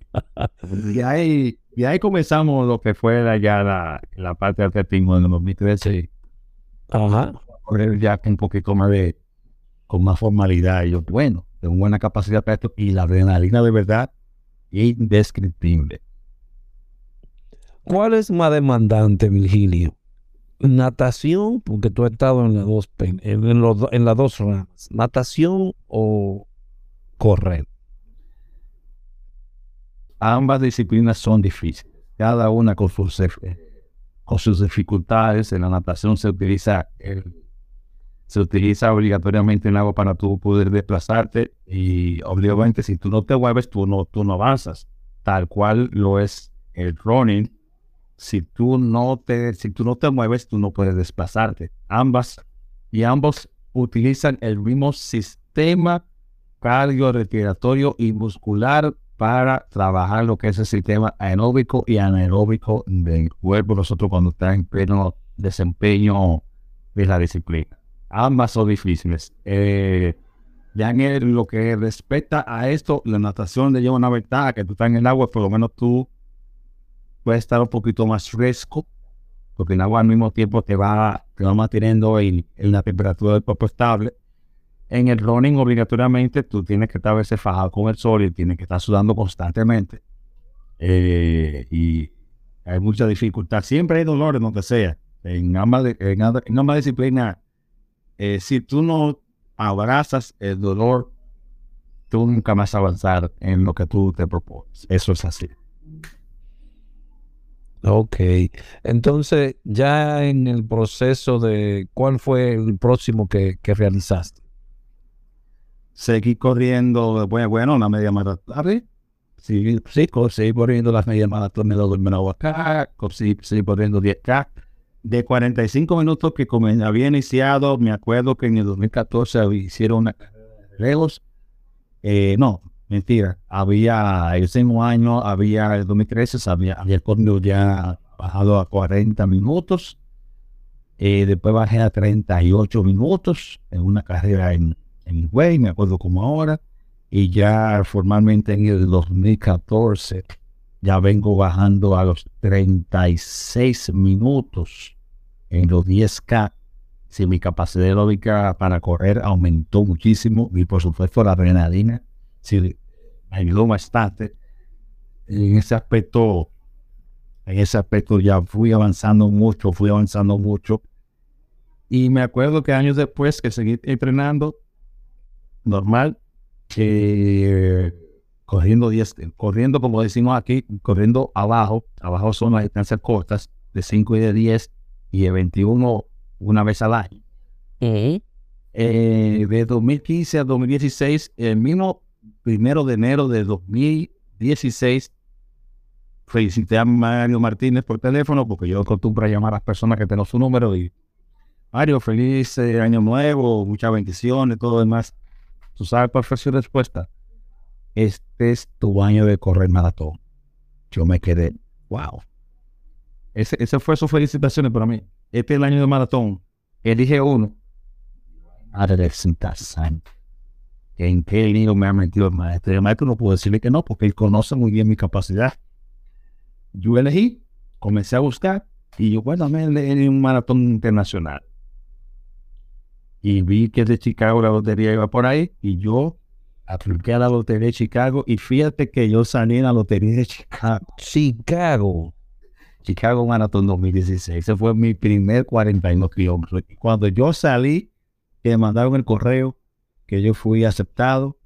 y, ahí, y ahí comenzamos lo que fue ya la, la parte de atletismo en el 2013. Ajá. Correr ya un poquito más de, con más formalidad. Y yo, bueno, tengo buena capacidad para esto. Y la adrenalina de verdad, indescriptible. ¿Cuál es más demandante, Virgilio? natación, porque tú has estado en, las dos, en, en las dos ramas, natación o correr. Ambas disciplinas son difíciles, cada una con sus, con sus dificultades. En la natación se utiliza se utiliza obligatoriamente el agua para tú poder desplazarte y obviamente si tú no te mueves tú no, tú no avanzas, tal cual lo es el running si tú no te, si tú no te mueves, tú no puedes desplazarte. Ambas y ambos utilizan el mismo sistema cardiorrespiratorio y muscular para trabajar lo que es el sistema aeróbico y anaeróbico del cuerpo nosotros cuando está en pleno desempeño de la disciplina. Ambas son difíciles. Eh, ya en lo que respecta a esto, la natación le lleva una ventaja que tú estás en el agua, por lo menos tú puede estar un poquito más fresco, porque el agua al mismo tiempo te va, te va manteniendo en, la temperatura del cuerpo estable. En el running, obligatoriamente, tú tienes que estar a veces fajado con el sol y tienes que estar sudando constantemente. Eh, y hay mucha dificultad. Siempre hay dolor en donde sea. En ambas, en, en disciplinas, eh, si tú no abrazas el dolor, tú nunca vas a avanzar en lo que tú te propones. Eso es así. Ok, entonces ya en el proceso de cuál fue el próximo que, realizaste. Seguí corriendo, bueno, bueno una media maratón. Sí, sí, seguí corriendo las medias maratones de acá, sí, seguí corriendo 10K. De 45 minutos que había iniciado, me acuerdo que en el 2014 hicieron una carrera Eh, no, Mentira, había el mismo año, había el 2013, había, había el ya bajado a 40 minutos. Eh, después bajé a 38 minutos en una carrera en, en Way, me acuerdo como ahora. Y ya formalmente en el 2014 ya vengo bajando a los 36 minutos en los 10K. Si mi capacidad aeróbica para correr aumentó muchísimo y por supuesto la adrenalina sí, me ayudó bastante. En ese aspecto, en ese aspecto ya fui avanzando mucho, fui avanzando mucho. Y me acuerdo que años después que seguí entrenando, normal, corriendo, corriendo, como decimos aquí, corriendo abajo, abajo son las distancias cortas, de 5 y de 10 y de 21 una vez al año. Eh, de 2015 a 2016, el mismo primero de enero de 2016, felicité a Mario Martínez por teléfono porque yo acostumbro a llamar a las personas que tengo su número y Mario, feliz eh, año nuevo, muchas bendiciones, todo demás. ¿Tú sabes cuál fue su respuesta? Este es tu año de correr maratón. Yo me quedé, wow. Ese, ese fue su felicitaciones para mí. Este es el año de maratón. Elige uno. Madre Santo. ¿En qué lío me ha metido el maestro? El maestro no puedo decirle que no, porque él conoce muy bien mi capacidad. Yo elegí, comencé a buscar, y yo, bueno, me en un maratón internacional. Y vi que de Chicago la lotería iba por ahí, y yo apliqué a la lotería de Chicago, y fíjate que yo salí en la lotería de Chicago. Chicago. Chicago Maratón 2016. Ese fue mi primer 42 kilómetros. Cuando yo salí, que me mandaron el correo, que yo fui aceptado,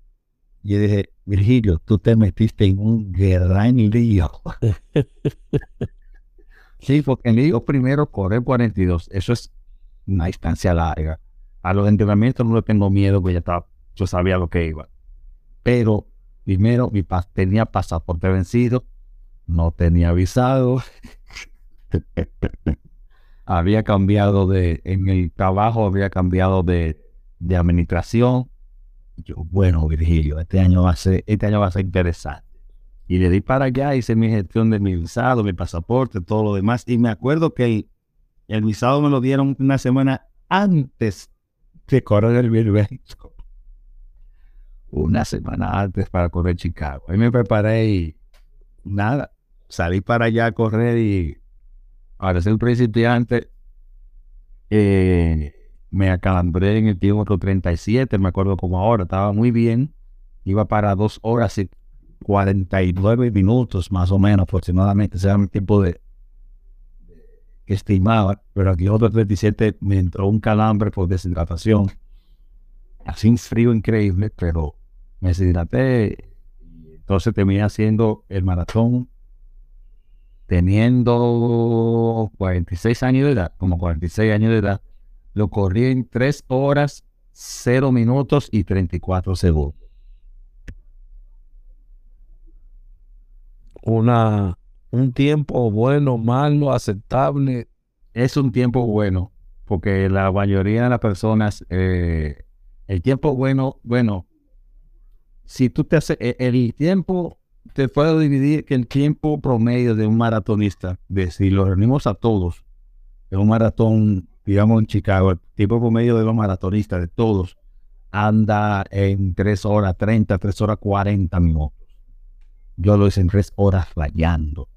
y dije, Virgilio, tú te metiste en un gran lío. sí, porque el lío primero correr 42, eso es una distancia larga. A los entrenamientos no le tengo miedo, porque ya estaba, yo sabía lo que iba. Pero primero mi tenía pasaporte vencido, no tenía visado. Había cambiado de, en el trabajo había cambiado de, de administración. Yo, bueno, Virgilio, este año va a ser, este año va a ser interesante. Y le di para allá, hice mi gestión de mi visado, mi pasaporte, todo lo demás. Y me acuerdo que el, visado me lo dieron una semana antes de correr el México. Una semana antes para correr Chicago. Ahí me preparé y nada, salí para allá a correr y para ser principiante, eh, me acalambré en el kilómetro 37, me acuerdo como ahora, estaba muy bien, iba para dos horas y 49 minutos más o menos aproximadamente, ese era mi tiempo de que estimaba, pero aquí otro 37 me entró un calambre por deshidratación, así un frío increíble, pero me deshidraté, entonces terminé haciendo el maratón teniendo 46 años de edad, como 46 años de edad, lo corrí en 3 horas, 0 minutos y 34 segundos. Una, un tiempo bueno, malo, aceptable. Es un tiempo bueno, porque la mayoría de las personas, eh, el tiempo bueno, bueno, si tú te haces, e, el tiempo, te puedo dividir que el tiempo promedio de un maratonista, de si lo reunimos a todos, de un maratón digamos en Chicago, el tipo promedio de los maratonistas, de todos, anda en 3 horas 30, 3 horas 40 minutos. Yo lo hice en 3 horas rayando.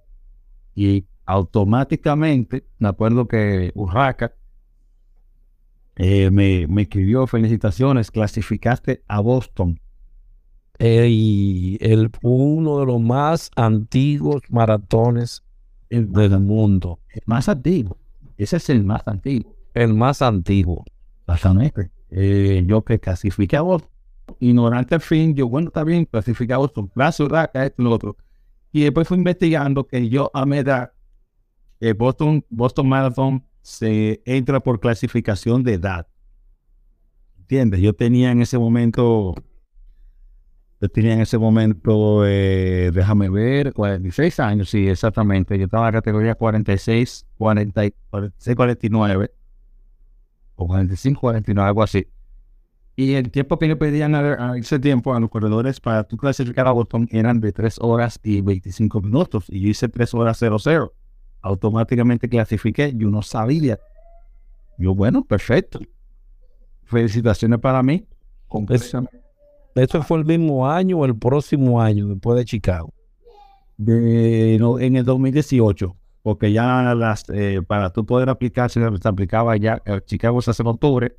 Y automáticamente, me acuerdo que Urraca eh, me, me escribió felicitaciones, clasificaste a Boston. Y el, uno de los más antiguos maratones del mundo. El más antiguo. Ese es el más antiguo el más antiguo. Exactamente. Eh, yo que clasifiqué a Boston, ignorante al fin, yo, bueno, está bien, clasifiqué a Boston, la ciudad, esto, lo otro. Y después fui investigando que yo a mi edad, eh, Boston, Boston Marathon se entra por clasificación de edad. ¿Entiendes? Yo tenía en ese momento, yo tenía en ese momento, eh, déjame ver, 46 años, sí, exactamente. Yo estaba en la categoría 46, 40, 46, 49 o 45, 49, algo así. Y el tiempo que yo pedían a, ese tiempo a los corredores para tu clasificar a Boston eran de 3 horas y 25 minutos. Y yo hice 3 horas 00. Automáticamente clasifiqué. Yo no sabía. Yo, bueno, perfecto. Felicitaciones para mí. ¿Esto fue el mismo año o el próximo año después de Chicago? De, en el 2018 porque ya las, eh, para tú poder aplicar, se, aplicaba ya, eh, Chicago se hace en octubre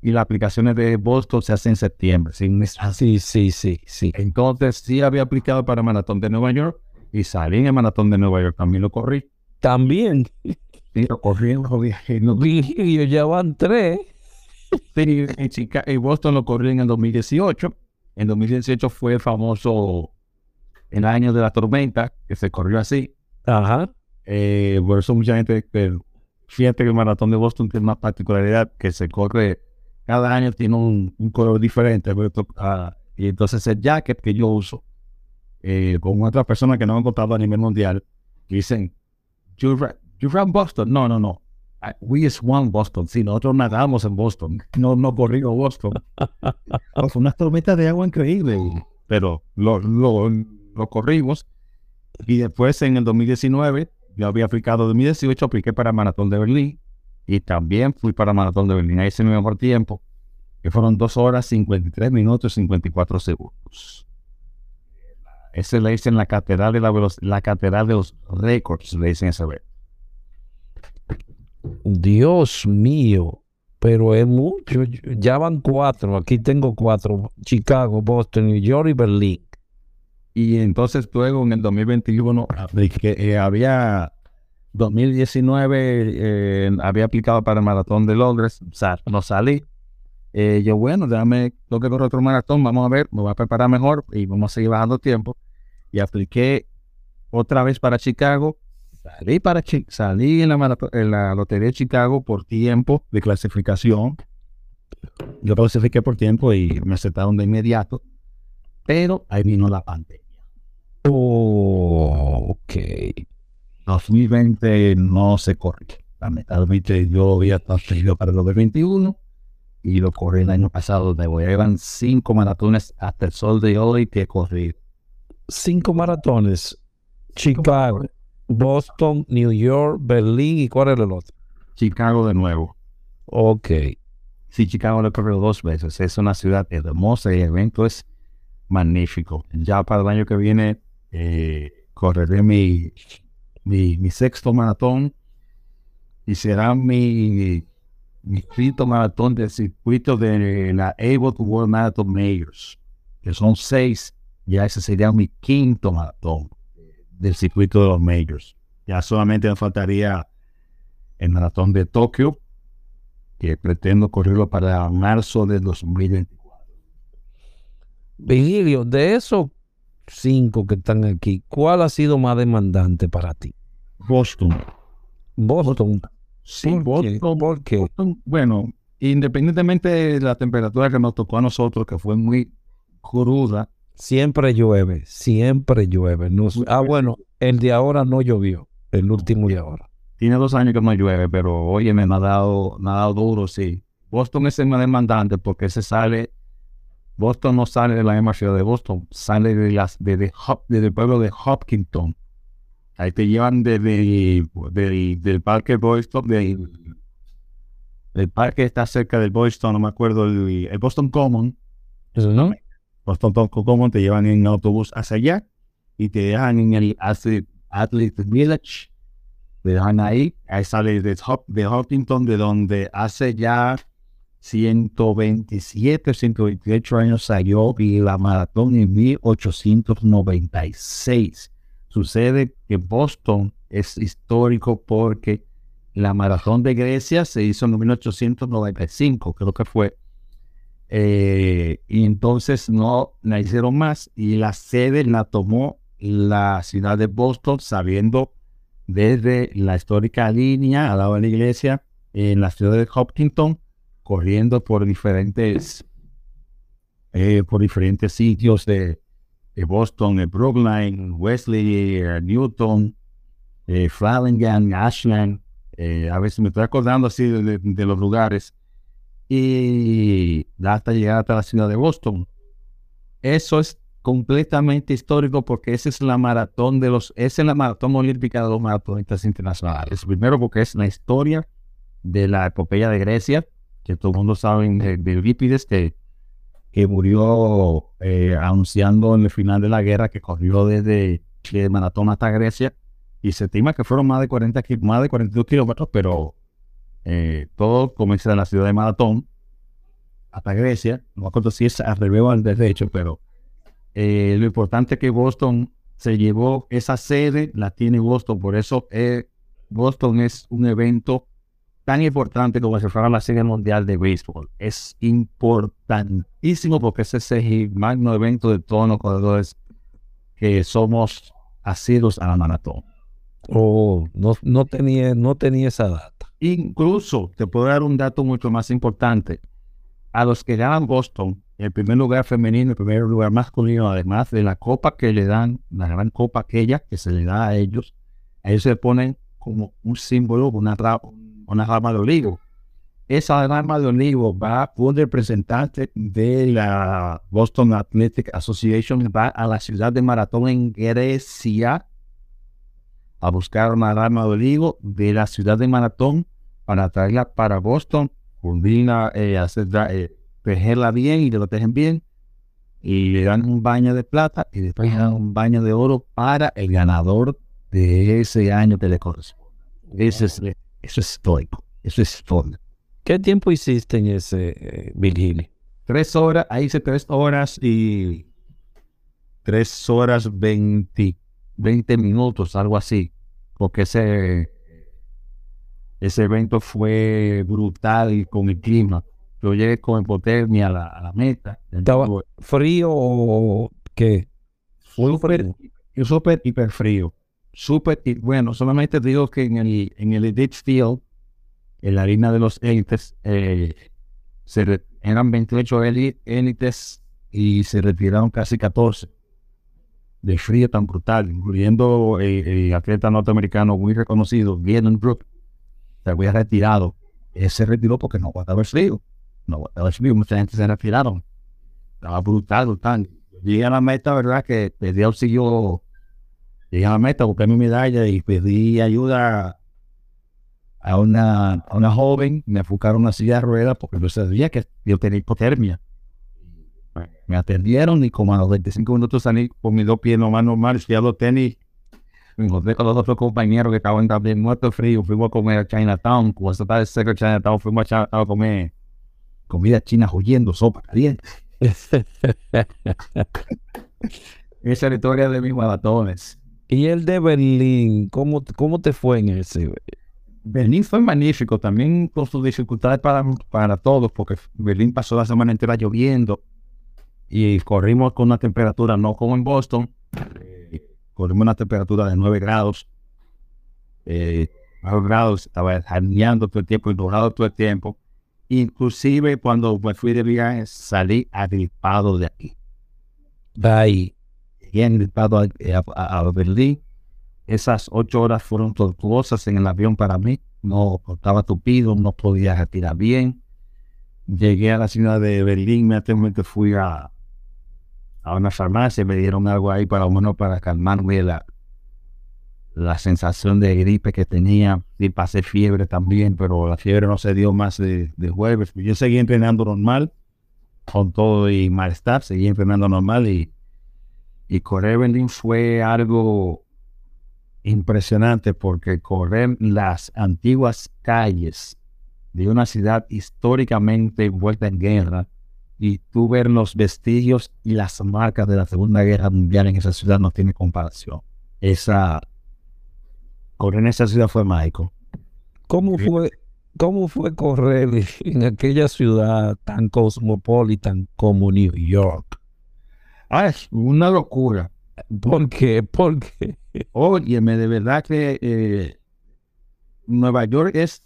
y las aplicaciones de Boston se hacen en septiembre. Ah, sí, sí, sí, sí. Entonces sí había aplicado para el maratón de Nueva York y salí en el maratón de Nueva York, también lo corrí. También. Sí, lo corrí, lo Y ya van tres. Sí, en, Chicago, en Boston lo corrí en el 2018. En 2018 fue el famoso, el año de la tormenta, que se corrió así. Ajá. Eh, por eso mucha gente, pero fíjate que el maratón de Boston tiene más particularidad que se corre, cada año tiene un, color diferente. Ah, y entonces el jacket que yo uso eh, con otra persona que no han contado a nivel mundial, dicen, you, ran Boston. No, no, no. We just won Boston. Sí, nosotros nadamos en Boston. No, no corrimos Boston. Fue una tormenta de agua increíble, pero lo, lo, lo corrimos. Y después en el 2019, yo había aplicado 2018, apliqué para Maratón de Berlín y también fui para Maratón de Berlín. Ahí hice mi mejor tiempo, que fueron 2 horas 53 minutos y 54 segundos. Ese le dicen la catedral de la, la catedral de los récords, le dicen ese vez. Dios mío, pero es mucho. Ya van cuatro. Aquí tengo cuatro: Chicago, Boston, New York y Berlín. Y entonces luego en el 2021 que eh, había 2019 eh, había aplicado para el maratón de Londres, no salí. Eh, yo, bueno, déjame, tengo que correr otro maratón, vamos a ver, me voy a preparar mejor y vamos a seguir bajando tiempo. Y apliqué otra vez para Chicago. Salí, para, salí en la, en la Lotería de Chicago por tiempo de clasificación. Yo clasifiqué por tiempo y me aceptaron de inmediato. Pero ahí vino la pandemia. Oh, ok. 2020 no se corrió. Lamentablemente yo había transferido para el 2021 y lo corrí el año pasado. Me voy llevan cinco maratones hasta el sol de hoy que corrí. Cinco maratones. Chicago, Boston, New York, Berlín y ¿cuál era el otro? Chicago de nuevo. Ok. Sí, Chicago lo he corrido dos veces. Es una ciudad hermosa y el evento es magnífico. Ya para el año que viene eh, correré mi, mi, sexto maratón y será mi, mi quinto maratón del circuito de la Able to World Marathon Majors, que son seis. Ya ese sería mi quinto maratón del circuito de los Majors. Ya solamente me faltaría el maratón de Tokio, que pretendo correrlo para marzo de 2024. Vigilio, de esos cinco que están aquí, ¿cuál ha sido más demandante para ti? Boston. Boston. Sí, Boston. ¿Por qué? bueno, independientemente de la temperatura que nos tocó a nosotros, que fue muy cruda. Siempre llueve, siempre llueve. ah, bueno, el de ahora no llovió, el último de ahora. Tiene dos años que no llueve, pero oye, me ha dado, me ha dado duro, sí. Boston es el más demandante porque se sale Boston no sale de la misma ciudad de Boston, sale de las, de, del pueblo de Hopkinton. Ahí te llevan desde, del parque Boston, del, del parque está cerca del Boston, no me acuerdo, el, Boston Common. ¿Eso no? Boston Common te llevan en autobús hacia allá y te dejan en el Athlete Village. Te dejan ahí, ahí sale de, de Hopkinton, de donde hace ya 127, 128 años salió y la maratón en 1896. Sucede que Boston es histórico porque la maratón de Grecia se hizo en 1895, creo que fue. Eh, y entonces no la hicieron más y la sede la tomó la ciudad de Boston, sabiendo desde la histórica línea al lado de la iglesia en la ciudad de Hopkinton corriendo por diferentes, eh, por diferentes sitios de, Boston, Brookline, Wesley, Newton, eh, Ashland. Eh, a veces me estoy acordando así de, los lugares. Y hasta llegar hasta la ciudad de Boston. Eso es completamente histórico porque esa es la maratón de los, esa es la maratón olímpica de los maratonistas internacionales. Primero porque es la historia de la epopeya de Grecia, que todo el mundo sabe de, de que, que murió eh, anunciando en el final de la guerra que corrió desde de Maratón hasta Grecia y se estima que fueron más de 40 más de 42 kilómetros, pero eh, todo comienza en la ciudad de Maratón hasta Grecia. No me acuerdo si es al revés o al derecho, pero eh, lo importante es que Boston se llevó esa sede, la tiene Boston, por eso Boston es un evento tan importante como si fuera la Serie Mundial de Béisbol. Es importantísimo porque ese es el magno evento de todos los corredores que somos asidos a la maratón. Oh, no, no, tenía, no tenía esa data. Incluso te puedo dar un dato mucho más importante. A los que ganan Boston, el primer lugar femenino, el primer lugar masculino, además de la copa que le dan, la gran copa aquella que se le da a ellos, ellos se ponen como un símbolo, una, una rama de olivo. Esa rama de olivo va un representante de la Boston Athletic Association, va a la ciudad de Maratón en Grecia a buscar una dama de olivo de la ciudad de Maratón para traerla para Boston, fundirla, eh, eh, tejerla bien y te lo tejen bien. Y le dan un baño de plata y después dan un baño de oro para el ganador de ese año que le corresponde. Eso es, histórico. Eso es histórico. ¿Qué tiempo hiciste en ese eh, Tres horas, ahí hice tres horas y tres horas veinticuatro 20 minutos, algo así, porque ese, ese evento fue brutal con el clima. Yo llegué con hipotermia a la, a la meta. ¿Estaba frío o qué? Súper, súper hiper frío. Súper, bueno, solamente digo que en el, en el Edith Field, en la harina de los élites, eh, eran 28 élites y se retiraron casi 14 de frío tan brutal, incluyendo el, atleta norteamericano muy reconocido, Gordon Brook, se había retirado. Él retiró porque no aguantaba el frío no, mucha gente se retiraron. Estaba brutal, brutal. Llegué a la meta, ¿verdad? Que pedí auxilio. Llegué a la meta, busqué mi medalla y pedí ayuda a una, una joven. Me enfocaron una silla de ruedas porque yo sabía que yo tenía hipotermia. Me atendieron y como a los 25 minutos salí con mis dos pies nomás normales, fui a los tenis. Me encontré con los otros compañeros que estaban también muertos frío. Fuimos a comer a Chinatown. Cuando estaba cerca de Chinatown, fuimos a Chinatown a comer comida china huyendo, sopa caliente. Esa es la historia de mis maratones. ¿Y el de Berlín? ¿Cómo, cómo te fue en ese? Berlín fue magnífico, también con sus dificultades para, para todos, porque Berlín pasó la semana entera lloviendo y corrimos con una temperatura no como en Boston, eh, corrimos una temperatura de 9 grados. Eh, 9 grados, estaba janeando todo el tiempo dorado todo el tiempo. Inclusive cuando me fui de viaje salí agripado de aquí. Ahí. Llegué agripado a, Berlín. Esas ocho horas fueron tortuosas en el avión para mí. No estaba tupido, no podía retirar bien. Llegué a la ciudad de Berlín, inmediatamente fui a, a una farmacia, me dieron algo ahí para menos para calmarme la, la sensación de gripe que tenía y pasé fiebre también, pero la fiebre no se dio más de, jueves. Yo seguí entrenando normal, con todo y malestar, seguí entrenando normal y, y correr fue algo impresionante porque correr las antiguas calles de una ciudad históricamente envuelta en guerra y tú ver los vestigios y las marcas de la Segunda Guerra Mundial en esa ciudad no tiene comparación. Esa correr en esa ciudad fue mágico. ¿Cómo fue, ¿Cómo fue correr en aquella ciudad tan cosmopolitan como New York? Ah, una locura. ¿Por qué? ¿Por qué? Óyeme, de verdad que eh, Nueva York es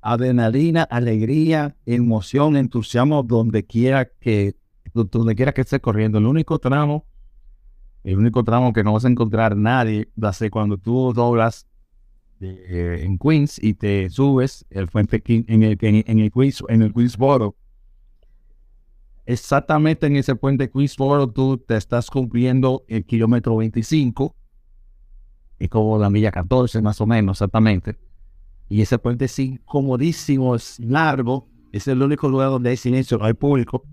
adrenalina, alegría, emoción, entusiasmo donde quiera que donde quiera que esté corriendo. El único tramo, el único tramo que no vas a encontrar nadie va a ser cuando tú doblas eh, en Queens y te subes el puente en el, en, el Queens, en el Queensboro. Exactamente en ese puente Queensboro tú te estás cumpliendo el kilómetro 25 y como la milla 14 más o menos exactamente. Y ese puente es incomodísimo, es largo, es el único lugar donde hay silencio, no hay público.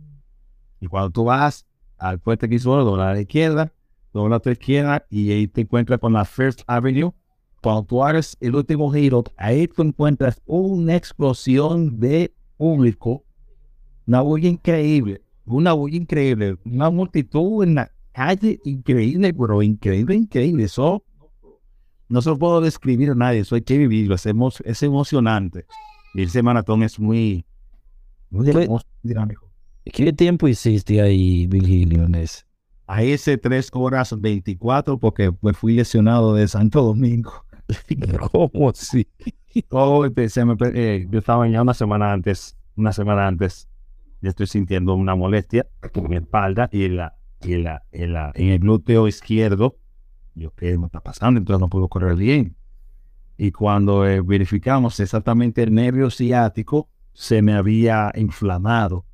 Y cuando tú vas al puente Queensboro, dobla a la izquierda, dobla a la izquierda y ahí te encuentras con la First Avenue cuando tú hagas el último giro, ahí tú encuentras una explosión de público, una bulla increíble, una bulla increíble, una multitud en la calle increíble, pero increíble, increíble. Eso no se lo puedo describir a nadie, eso hay que vivirlo, es, es emocionante. Y ese maratón es muy, muy dinámico. ¿Qué tiempo hiciste ahí, Virgilio, Ahí hice 3 horas 24 porque pues, fui lesionado de Santo Domingo. ¿Cómo así? Oh, eh, yo estaba ya una semana antes, una semana antes. yo estoy sintiendo una molestia en mi espalda y en, la, y en, la, en, la, en el glúteo izquierdo. Yo, ¿qué me está pasando? Entonces no puedo correr bien. Y cuando eh, verificamos exactamente el nervio ciático, se me había inflamado.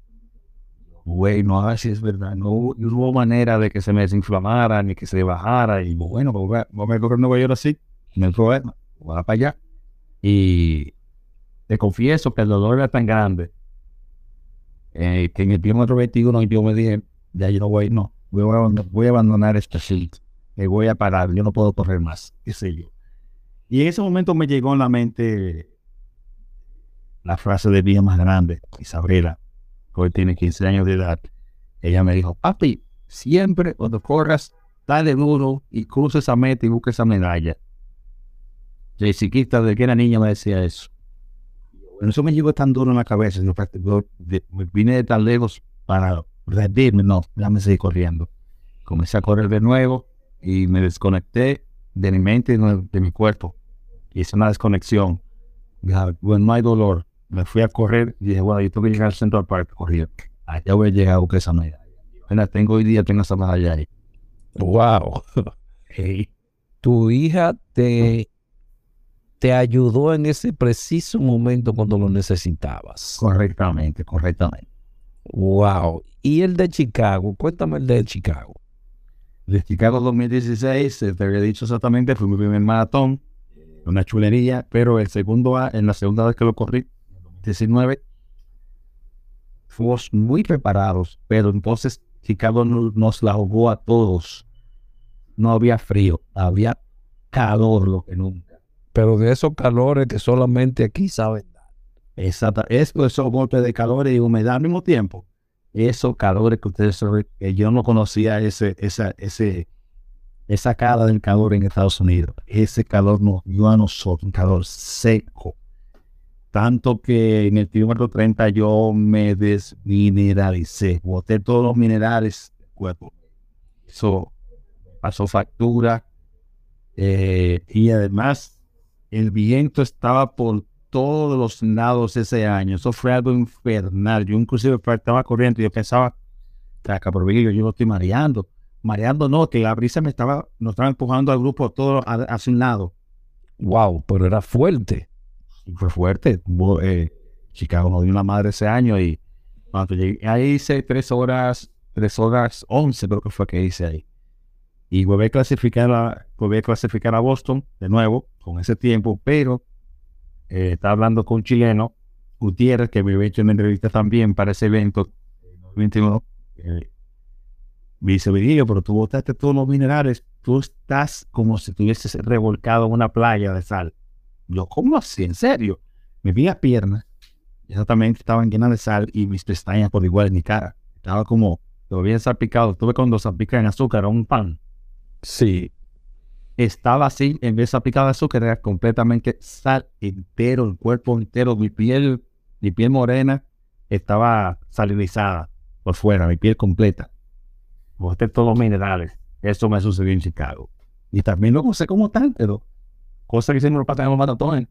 Güey, no, a si es verdad. No, no hubo manera de que se me desinflamara ni que se bajara. Y bueno, pues voy a, a correr Nueva York así. No hay problema. Voy para allá. Y te confieso que el dolor era tan grande eh, que en el kilómetro 21 yo me dije, ya yo no voy, no, voy a, voy a abandonar este sitio, me voy a parar, yo no puedo correr más, qué sé yo. Y en ese momento me llegó en la mente la frase de vida más grande, Isabela, que hoy tiene 15 años de edad. Ella me dijo, papi, siempre cuando corras, dale duro y cruza esa meta y busca esa medalla. De chiquita, desde que era niña me decía eso. Eso me llegó tan duro en la cabeza. De- vine de tan lejos para rendirme. No, déjame seguir corriendo. Comencé a correr de nuevo y me desconecté de mi mente y de, mi cuerpo. Hice una desconexión. Bueno, no hay dolor. Me fui a correr y dije, bueno, yo tengo que llegar al centro del parque corriendo. Allá voy a llegar a buscar esa medalla. Bueno, tengo hoy día, tengo esa medalla ahí. Wow. Hey, Tu hija te, te ayudó en ese preciso momento cuando lo necesitabas. correctamente, correctamente. Wow. Y el de Chicago, cuéntame el de Chicago. De Chicago 2016, eh, te había dicho exactamente, fue mi primer maratón, una chulería, pero el segundo, a- en la segunda vez que lo corrí, en 2019, fuimos muy preparados, pero entonces Chicago no- nos la jugó a todos. No había frío, había calor lo que nunca. Pero de esos calores que solamente aquí saben dar. Exacto, es esos golpes de calor y humedad al mismo tiempo. Esos calores que ustedes saben, que yo no conocía ese, esa, ese, esa cara del calor en Estados Unidos. Ese calor nos dio a nosotros, un calor seco. Tanto que en el kilómetro 30 yo me desmineralicé, boté todos los minerales del cuerpo. Eso pasó factura. eh, y además, el viento estaba por todos los lados ese año. Eso fue algo infernal. Yo inclusive estaba corriendo y yo pensaba, "Taca, Vicky, yo, yo lo estoy mareando. Mareando no, que la brisa me estaba, nos estaba empujando al grupo todo a- hacia un lado. Wow, pero era fuerte. Fue fuerte. Eh, Chicago nos dio una madre ese año y cuando llegué ahí hice tres horas, tres horas once creo que fue que hice ahí. Y volví a clasificar a, volví a clasificar a Boston de nuevo con ese tiempo, pero eh, estaba hablando con un chileno, Gutiérrez, que me había hecho una entrevista también para ese evento, eh, 21. eh, me dice, Virgilio, pero tú botaste todos los minerales, tú estás como si tuvieses revolcado en una playa de sal. Yo, ¿cómo así? ¿En serio? Me vi las piernas, exactamente estaban llenas de sal y mis pestañas por igual en mi cara. Estaba como, lo había salpicado, estuve cuando salpica en azúcar a un pan. Sí. Estaba así, en vez de de azúcar, era completamente sal entero, el cuerpo entero, mi piel, mi piel morena estaba salinizada por fuera, mi piel completa. Boté todos los minerales. Eso me sucedió en Chicago. Y también lo gocé como tal, pero cosa que se me pasa en los.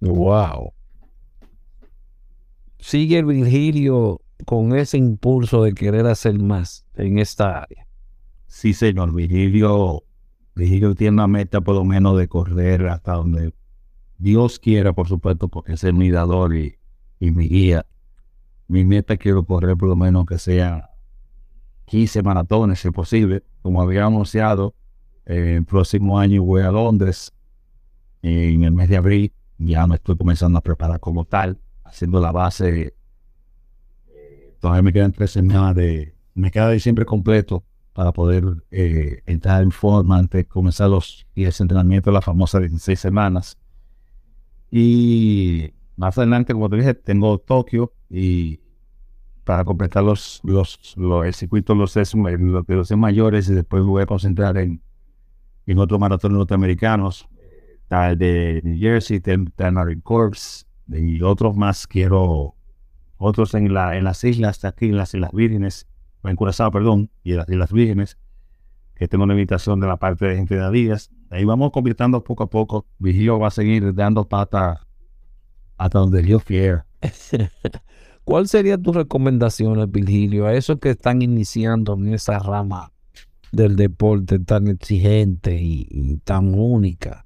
Wow. Sigue Virgilio con ese impulso de querer hacer más en esta área. Sí, señor, Virgilio, Virgilio tiene una meta por lo menos de correr hasta donde Dios quiera, por supuesto, porque es mi dador y, y mi guía. Mi meta quiero correr por lo menos que sea 15 maratones, si posible. Como había anunciado, eh, el próximo año voy a Londres en el mes de abril. Ya me estoy comenzando a preparar como tal, haciendo la base. Todavía me quedan tres semanas de... Me queda diciembre completo para poder eh, entrar en forma antes de comenzar los y ese entrenamiento de las famosas 16 semanas. Y más adelante, como te dije, tengo Tokio y para completar los, los, los- el circuito de los seis, los de los seis mayores y después me voy a concentrar en, en otros maratones norteamericanos. El de New Jersey, está el Marine Corps y otros más quiero, otros en, la, en las islas, aquí en las Islas Vírgenes, en Curazao, perdón, y las Vírgenes, que tengo una invitación de la parte de gente de Adidas. Ahí vamos convirtiendo poco a poco. Vigilio va a seguir dando pata hasta donde Dios quiera. ¿Cuál sería tu recomendación, Virgilio, a esos que están iniciando en esa rama del deporte tan exigente y, tan única?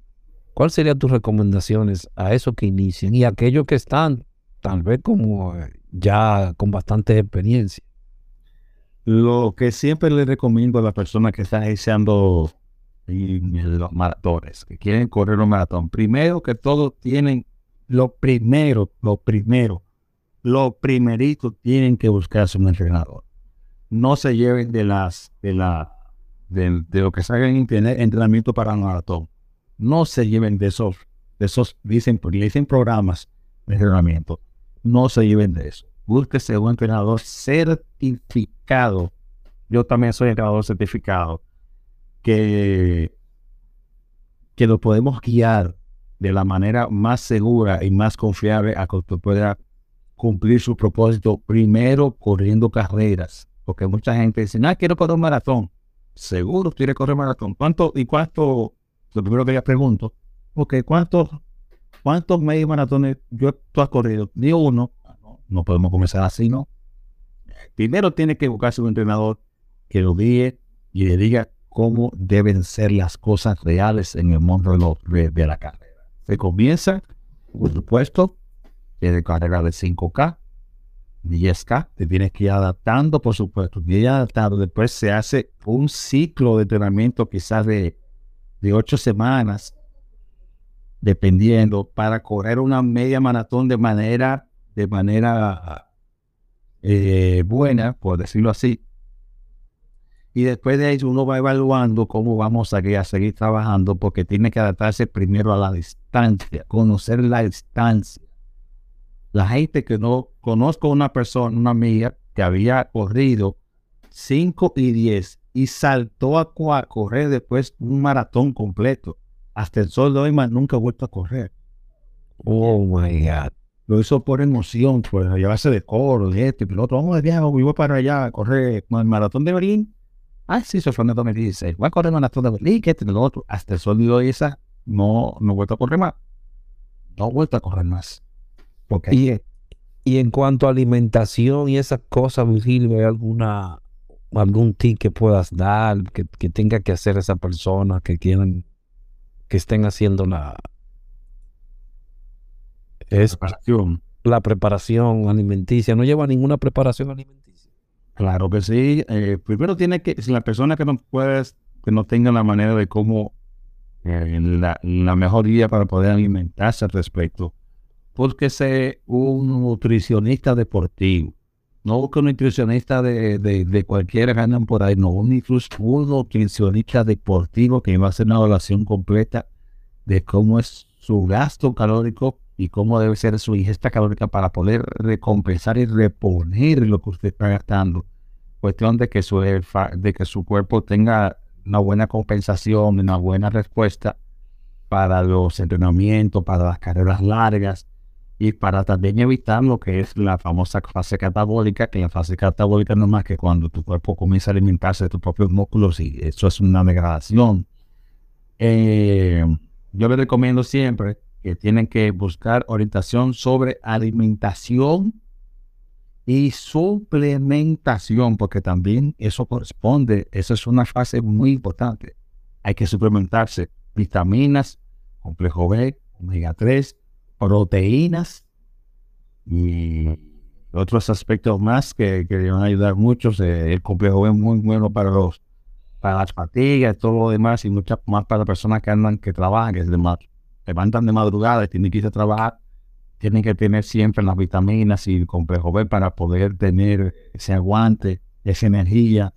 ¿Cuál serían tus recomendaciones a esos que inician y a aquellos que están tal vez como eh, ya con bastante experiencia? Lo que siempre le recomiendo a las personas que están iniciando los maratones, que quieren correr un maratón, primero que todo tienen lo primero, lo primero, lo primerito tienen que buscarse un entrenador. No se lleven de las, de la, de, lo que salga en internet, entrenamiento para un maratón. No se lleven de esos, de esos, dicen, dicen programas de entrenamiento. No se lleven de eso. Búsquese un entrenador certificado. Yo también soy entrenador certificado. Que, que lo podemos guiar de la manera más segura y más confiable a que usted pueda cumplir su propósito primero corriendo carreras. Porque mucha gente dice, ah, quiero correr un maratón. Seguro quiere correr maratón. ¿Cuánto y cuánto? Lo primero que ya pregunto, porque ¿cuántos, cuántos medios maratones yo tú has corrido? Ni uno. No, podemos comenzar así, ¿no? Primero tiene que buscarse un entrenador que lo guíe y le diga cómo deben ser las cosas reales en el mundo de, la carrera. Se comienza, por supuesto, de carrera de 5K, 10K, te tienes que ir adaptando, por supuesto, y adaptado. Después se hace un ciclo de entrenamiento quizás de, de 8 semanas, dependiendo, para correr una media maratón de manera, de manera eh, buena, por decirlo así. Y después de eso uno va evaluando cómo vamos a, seguir trabajando porque tiene que adaptarse primero a la distancia, conocer la distancia. La gente que no conozco una persona, una amiga que había corrido 5 y 10 y saltó a, correr después un maratón completo. Hasta el sol de hoy más nunca ha vuelto a correr. Oh my God. Lo hizo por emoción, por llevarse de coro, de este, piloto. Vamos de viaje, voy para allá a correr el maratón de Berlín Ah, sí, eso fue en el 2016. Voy a correr maratón de Berlín, que lo otro. Hasta el sol de hoy esa no, no he vuelto a correr más. No he vuelto a correr más. Porque y, y en cuanto a alimentación y esas cosas, Virgilio, ¿hay alguna, algún tip que puedas dar, que, que tenga que hacer esa persona que quieran, que estén haciendo la, es, preparación. La preparación alimenticia. No lleva ninguna preparación alimenticia. Claro que sí. Eh, primero tiene que, si la persona que no puede, que no tenga la manera de cómo, eh, la, mejor guía para poder alimentarse al respecto, sea un nutricionista deportivo. No busque un nutricionista de, de, de cualquiera que andan por ahí, no, un, un nutricionista deportivo que va a hacer una evaluación completa de cómo es su gasto calórico y cómo debe ser su ingesta calórica para poder recompensar y reponer lo que usted está gastando. Cuestión de que su, de que su cuerpo tenga una buena compensación, una buena respuesta para los entrenamientos, para las carreras largas y para también evitar lo que es la famosa fase catabólica, que la fase catabólica no es más que cuando tu cuerpo comienza a alimentarse de tus propios músculos y eso es una degradación. Eh, yo les recomiendo siempre que tienen que buscar orientación sobre alimentación y suplementación, porque también eso corresponde, eso es una fase muy importante. Hay que suplementarse vitaminas, complejo B, omega 3, proteínas y otros aspectos más que, que van a ayudar mucho. El complejo B es muy bueno para los para las fatigas, todo lo demás, y muchas más para las personas que andan, que trabajan, que demás levantan de madrugada y tienen que ir a trabajar, tienen que tener siempre las vitaminas y el complejo B para poder tener ese aguante, esa energía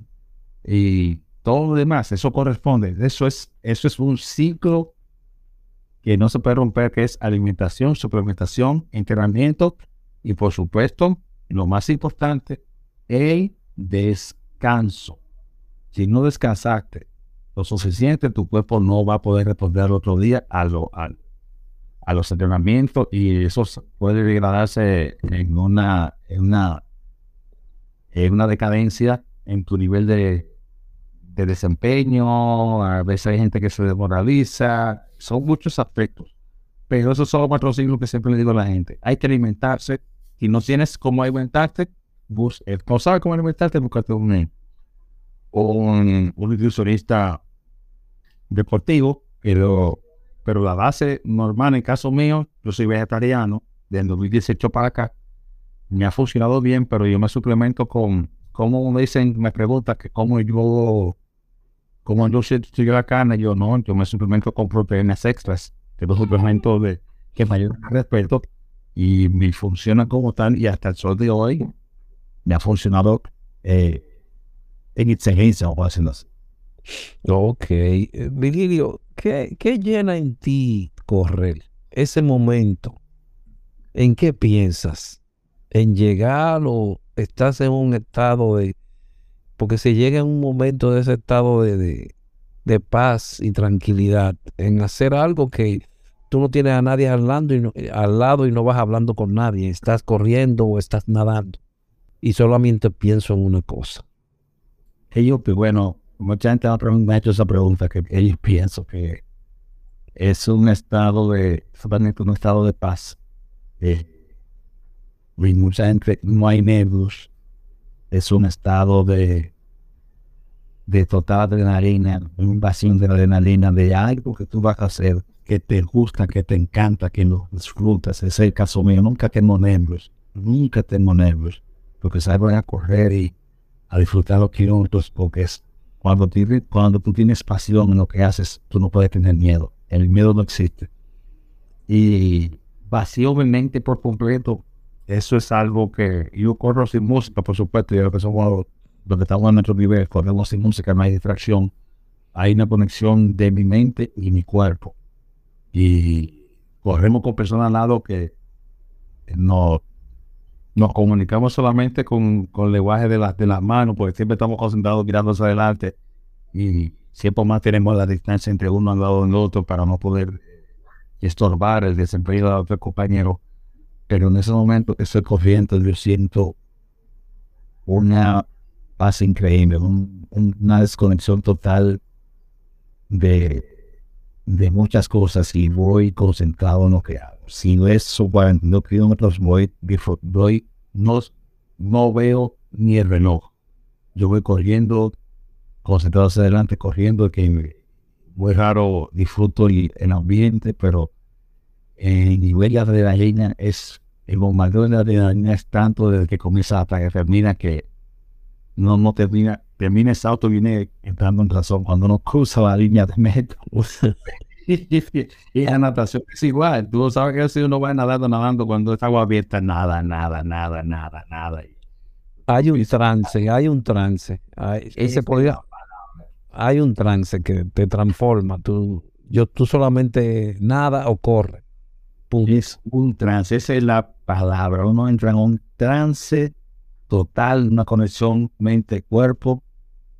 y todo lo demás. Eso corresponde. Eso es, eso es un ciclo que no se puede romper, que es alimentación, suplementación, entrenamiento y por supuesto, lo más importante, el descanso. Si no descansaste lo suficiente, tu cuerpo no va a poder responder al otro día a, lo, a, los entrenamientos y eso puede degradarse en una, en una, en una decadencia en tu nivel de, de desempeño, a veces hay gente que se desmoraliza, son muchos aspectos. Pero esos son los cuatro siglos que siempre le digo a la gente. Hay que alimentarse, y no tienes cómo alimentarte, eh, no sabes cómo alimentarte, búscate un, un, un nutricionista deportivo, pero, pero la base normal, en caso mío, yo soy vegetariano, desde 2018 para acá, me ha funcionado bien, pero yo me suplemento con, como me dicen, me preguntan que cómo yo, cómo yo estoy la carne, yo no, yo me suplemento con proteínas extras, los suplementos de, que me ayudan al respeto y me funciona como tal y hasta el sol de hoy me ha funcionado eh, en excelencia, o así. Ok. Eh, Virgilio, ¿qué, ¿qué llena en ti correr? Ese momento. ¿En qué piensas? ¿En llegar o estás en un estado de... Porque si llega en un momento de ese estado de, de, de paz y tranquilidad, en hacer algo que tú no tienes a nadie hablando y eh, al lado y no vas hablando con nadie, estás corriendo o estás nadando y solamente pienso en una cosa. Ellos, pues bueno, mucha gente me ha hecho esa pregunta, que ellos pienso que es un estado de, un estado de paz. Eh, y mucha gente, no hay nervios, es un estado de, de total adrenalina, una invasión de adrenalina, de algo que tú vas a hacer, que te gusta, que te encanta, que lo disfrutas. Es el caso mío, nunca tengo nervios, nunca tengo nervios, porque salgo a correr y a disfrutar los kilómetros, porque es cuando, tú tienes pasión en lo que haces, tú no puedes tener miedo. El miedo no existe. Y vacío mi mente por completo, eso es algo que yo corro sin música, por supuesto, yo que somos donde estamos en nuestro nivel, corremos sin música, no hay distracción. Hay una conexión de mi mente y mi cuerpo. Y corremos con personas al lado que no, nos comunicamos solamente con, con el lenguaje de, las de las manos, porque siempre estamos concentrados mirando hacia adelante y siempre más tenemos la distancia entre uno al lado del otro para no poder estorbar el desempeño de otro compañero. Pero en ese momento que estoy corriendo, yo siento una paz increíble, un- una desconexión total de, de muchas cosas y voy concentrado en lo que hago. Si no es 42 kilómetros, voy, voy no, no veo ni el reloj. Yo voy corriendo, concentrado hacia adelante, corriendo, que muy raro disfruto el, el ambiente, pero el nivel de adrenalina es, el bombardeo de adrenalina es tanto desde que comienza hasta que termina que no, no termina, termina ese auto viene entrando en razón cuando uno cruza la línea de meta. y la natación es igual, tú sabes que si uno va nadando, nadando, cuando está agua abierta, nada, nada, nada, nada, nada. Hay un trance, hay un trance. Hay, ese podría- hay un trance que te transforma. Tú, yo, tú solamente nada o corre. Punto. Es un trance, esa es la palabra. Uno entra en un trance total, una conexión mente-cuerpo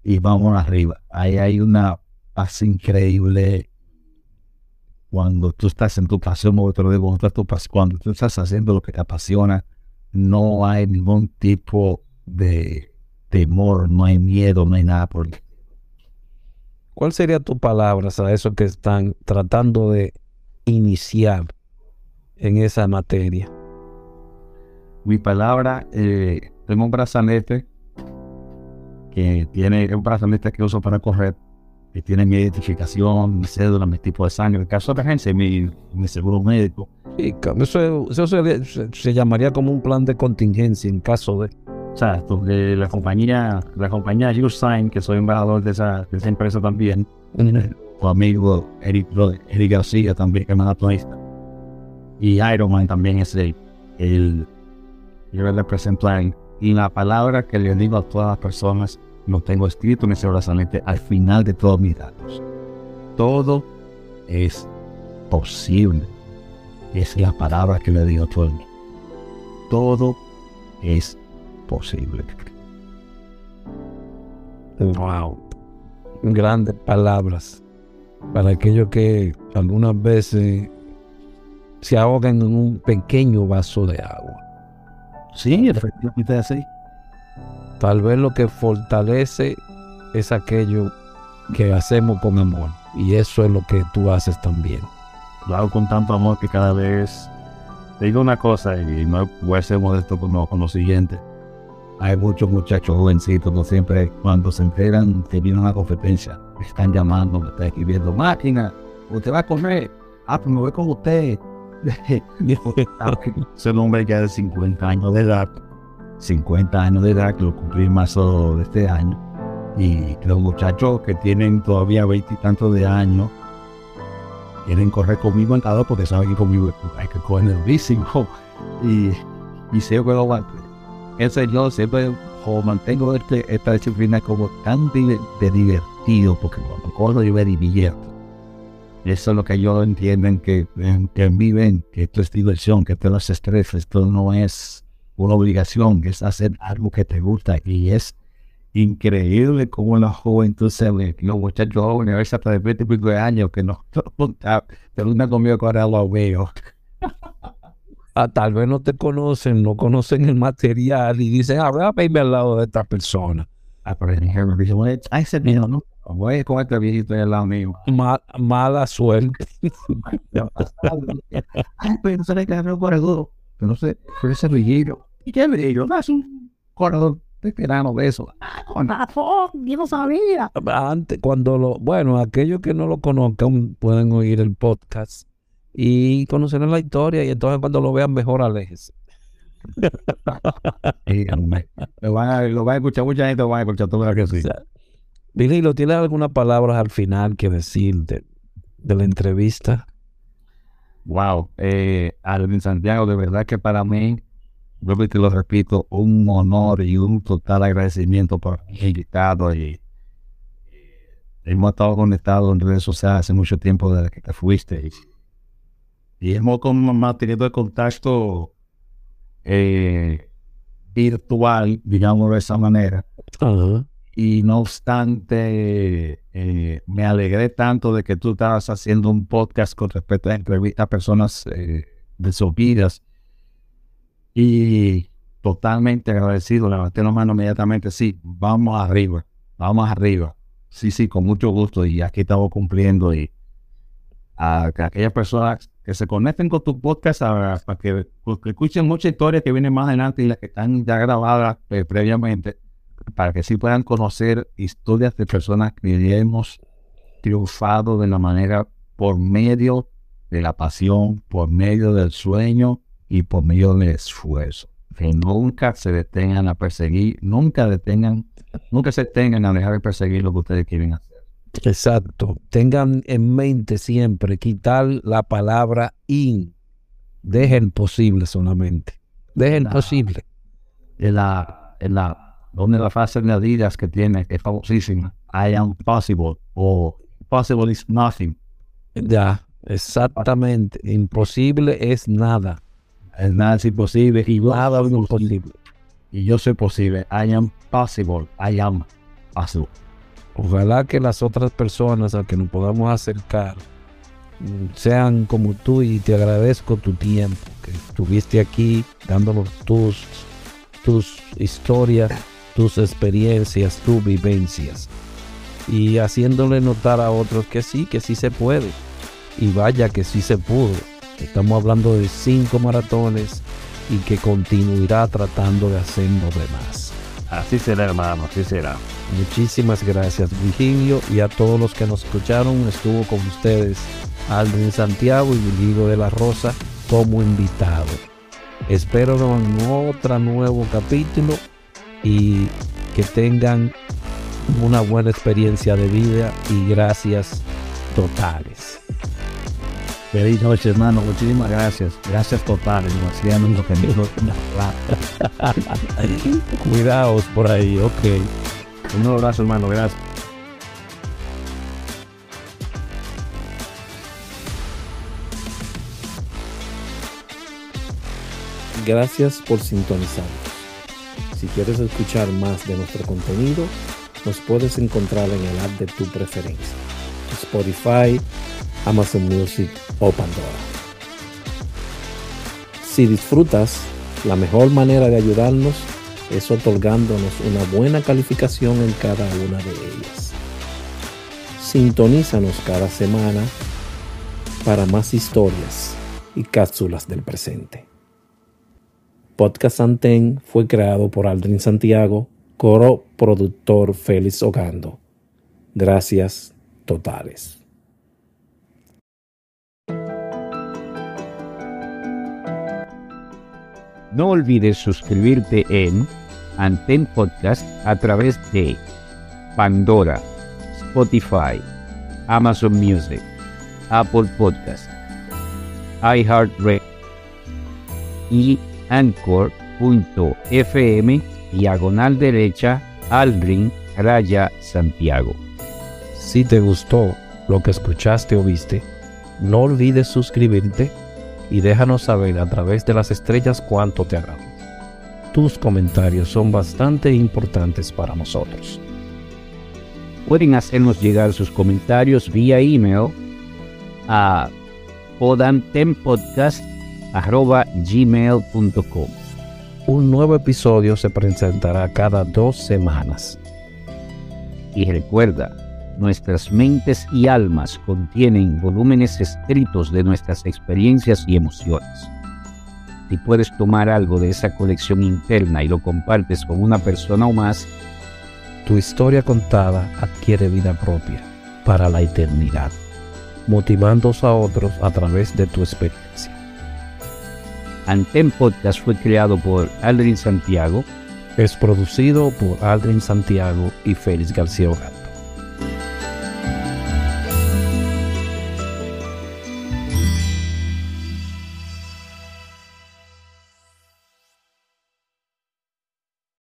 y vamos arriba. Ahí hay una paz increíble. Cuando tú estás en tu pasión, te lo digo, cuando tú estás- haciendo lo que te apasiona, no hay ningún tipo de temor, no hay miedo, no hay nada por el ¿Cuál sería tu palabra a esos que están tratando de iniciar en esa materia? Mi palabra, eh, tengo un brazalete que tiene, un brazalete que uso para correr, que tiene mi identificación, mi cédula, mi tipo de sangre, en caso de emergencia, mi, mi seguro médico. Ca- eso, eso se, llamaría como un plan de contingencia en caso de... O sea, donde la compañía, la compañía YouSign, que soy embajador de esa, de esa empresa también, tu amigo Eric, Eric García también, que es maratonista, y Ironman también es el, el yo le represento a él. Y la palabra que le digo a todas las personas, lo tengo escrito en ese brazalete al final de todos mis datos. Todo es posible. Es la palabra que le digo a todo el mundo. Todo es posible. Wow. Grandes palabras para aquellos que algunas veces se ahogan en un pequeño vaso de agua. Sí, efectivamente es así. Tal vez lo que fortalece es aquello que hacemos con amor. Y eso es lo que tú haces tambiin. Lo hago con tanto amor que cada vez te digo una cosa, y no voy a ser modesto con lo, con lo siguiente. Hay muchos muchachos jovencitos que siempre, cuando se enteran que viene una competencia, me están llamando, me están escribiendo, máquina, usted va a comer, ah, pues me voy con usted. Ese hombre ya de 50 años de edad, 50 años de edad, que lo cumplí en marzo de este año. Y los muchachos que tienen todavía veintitantos de años, quieren correr conmigo en cada porque saben que conmigo hay que el bici y, y sé que lo ese yo siempre mantengo este, esta disciplina como tan de, divertido porque cuando corro yo me divierto eso es lo que ellos entienden que, que viven que esto es diversión que esto no es estrés esto no es una obligación que es hacer algo que te gusta y es increíble como la juventud se ve. Los muchachos jóvenes, hasta de 20 y pico de años, que no, pero una conmigo con lo veo. Ah, tal vez no te conocen, no conocen el material y dicen, ah, voy a al lado de esta persona. Ah, pero dice, ay, ese mío, ¿no? Voy con este viejito al lado mío. mala suerte. ay, pero no sé qué es un corredor. Pero no sé, pero ese viejito. ¿Y qué viejito? No, es un corredor esperando de eso. Con razón, yo no sabía. Antes, cuando lo, bueno, aquellos que no lo conozcan pueden oír el podcast y conocer la historia y entonces cuando lo vean mejor aléjese. lo, van a, lo van a escuchar mucha gente, lo van a escuchar todo que sí. Billy, ¿tienes alguna palabra al final que decir de, la entrevista? Wow, eh, Alvin Santiago, de verdad que para mí yo te lo repito, un honor y un total agradecimiento por el invitado y hemos estado conectados en redes sociales hace mucho tiempo desde que te fuiste y, hemos mantenido el contacto eh, virtual, digamos de esa manera. Y no obstante, eh, me alegré tanto de que tú estabas haciendo un podcast con respecto a entrevistas a personas eh, y totalmente agradecido, levanté la mano inmediatamente, sí, vamos arriba, vamos arriba. Sí, sí, con mucho gusto y aquí estamos cumpliendo y a, aquellas personas que se conecten con tu podcast para que, escuchen muchas historias que vienen más adelante y las que están ya grabadas eh, previamente, para que sí puedan conocer historias de personas que hemos triunfado de la manera por medio de la pasión, por medio del sueño y por medio del esfuerzo. Que nunca se detengan a perseguir, nunca detengan, nunca se detengan a dejar de perseguir lo que ustedes quieren hacer. Exacto. Tengan en mente siempre quitar la palabra in. Dejen posible solamente. Dejen posible. En la, en la, donde la frase de Adidas que tiene, que es famosísima, I am possible o possible is nothing. Ya, exactamente. Imposible es nada. Es nada es imposible y nada es imposible. Y yo soy posible. I am possible. I am possible. Ojalá que las otras personas a que nos podamos acercar mm, sean como tú y te agradezco tu tiempo, que estuviste aquí dándonos tus, tus historias, tus experiencias, tus vivencias y haciéndole notar a otros que sí, que sí se puede. Y vaya que sí se pudo. Estamos hablando de cinco maratones y que continuará tratando de hacer los demás. Así será, hermano, así será. Muchísimas gracias, Virgilio, y a todos los que nos escucharon. Estuvo con ustedes Aldrin Santiago y Virgilio de la Rosa como invitado. Espero en otro nuevo capítulo y que tengan una buena experiencia de vida y gracias totales. Feliz noche, hermano. Muchísimas gracias. Gracias totales. Demasiado lo que Cuidaos por ahí, ok. Un abrazo, hermano. Gracias. Gracias por sintonizarnos. Si quieres escuchar más de nuestro contenido, nos puedes encontrar en el app de tu preferencia. Spotify, Amazon Music o Pandora. Si disfrutas, la mejor manera de ayudarnos es otorgándonos una buena calificación en cada una de ellas. Sintonízanos cada semana para más historias y cápsulas del presente. Podcast Anten fue creado por Aldrin Santiago, coro productor Félix Ogando. Gracias totales. No olvides suscribirte en Anten Podcast a través de Pandora, Spotify, Amazon Music, Apple Podcast, iHeartRadio y Anchor.fm diagonal derecha Aldrin Raya Santiago. Si te gustó lo que escuchaste o viste, no olvides suscribirte y déjanos saber a través de las estrellas cuánto te agradó. Tus comentarios son bastante importantes para nosotros. Pueden hacernos llegar sus comentarios vía email a podantempodcast.gmail.com Un nuevo episodio se presentará cada dos semanas. Y recuerda, nuestras mentes y almas contienen volúmenes escritos de nuestras experiencias y emociones. Si puedes tomar algo de esa colección interna y lo compartes con una persona o más, tu historia contada adquiere vida propia para la eternidad, motivando a otros a través de tu experiencia. Anten Podcast fue creado por Aldrin Santiago. Es producido por Aldrin Santiago y Félix García Hogar.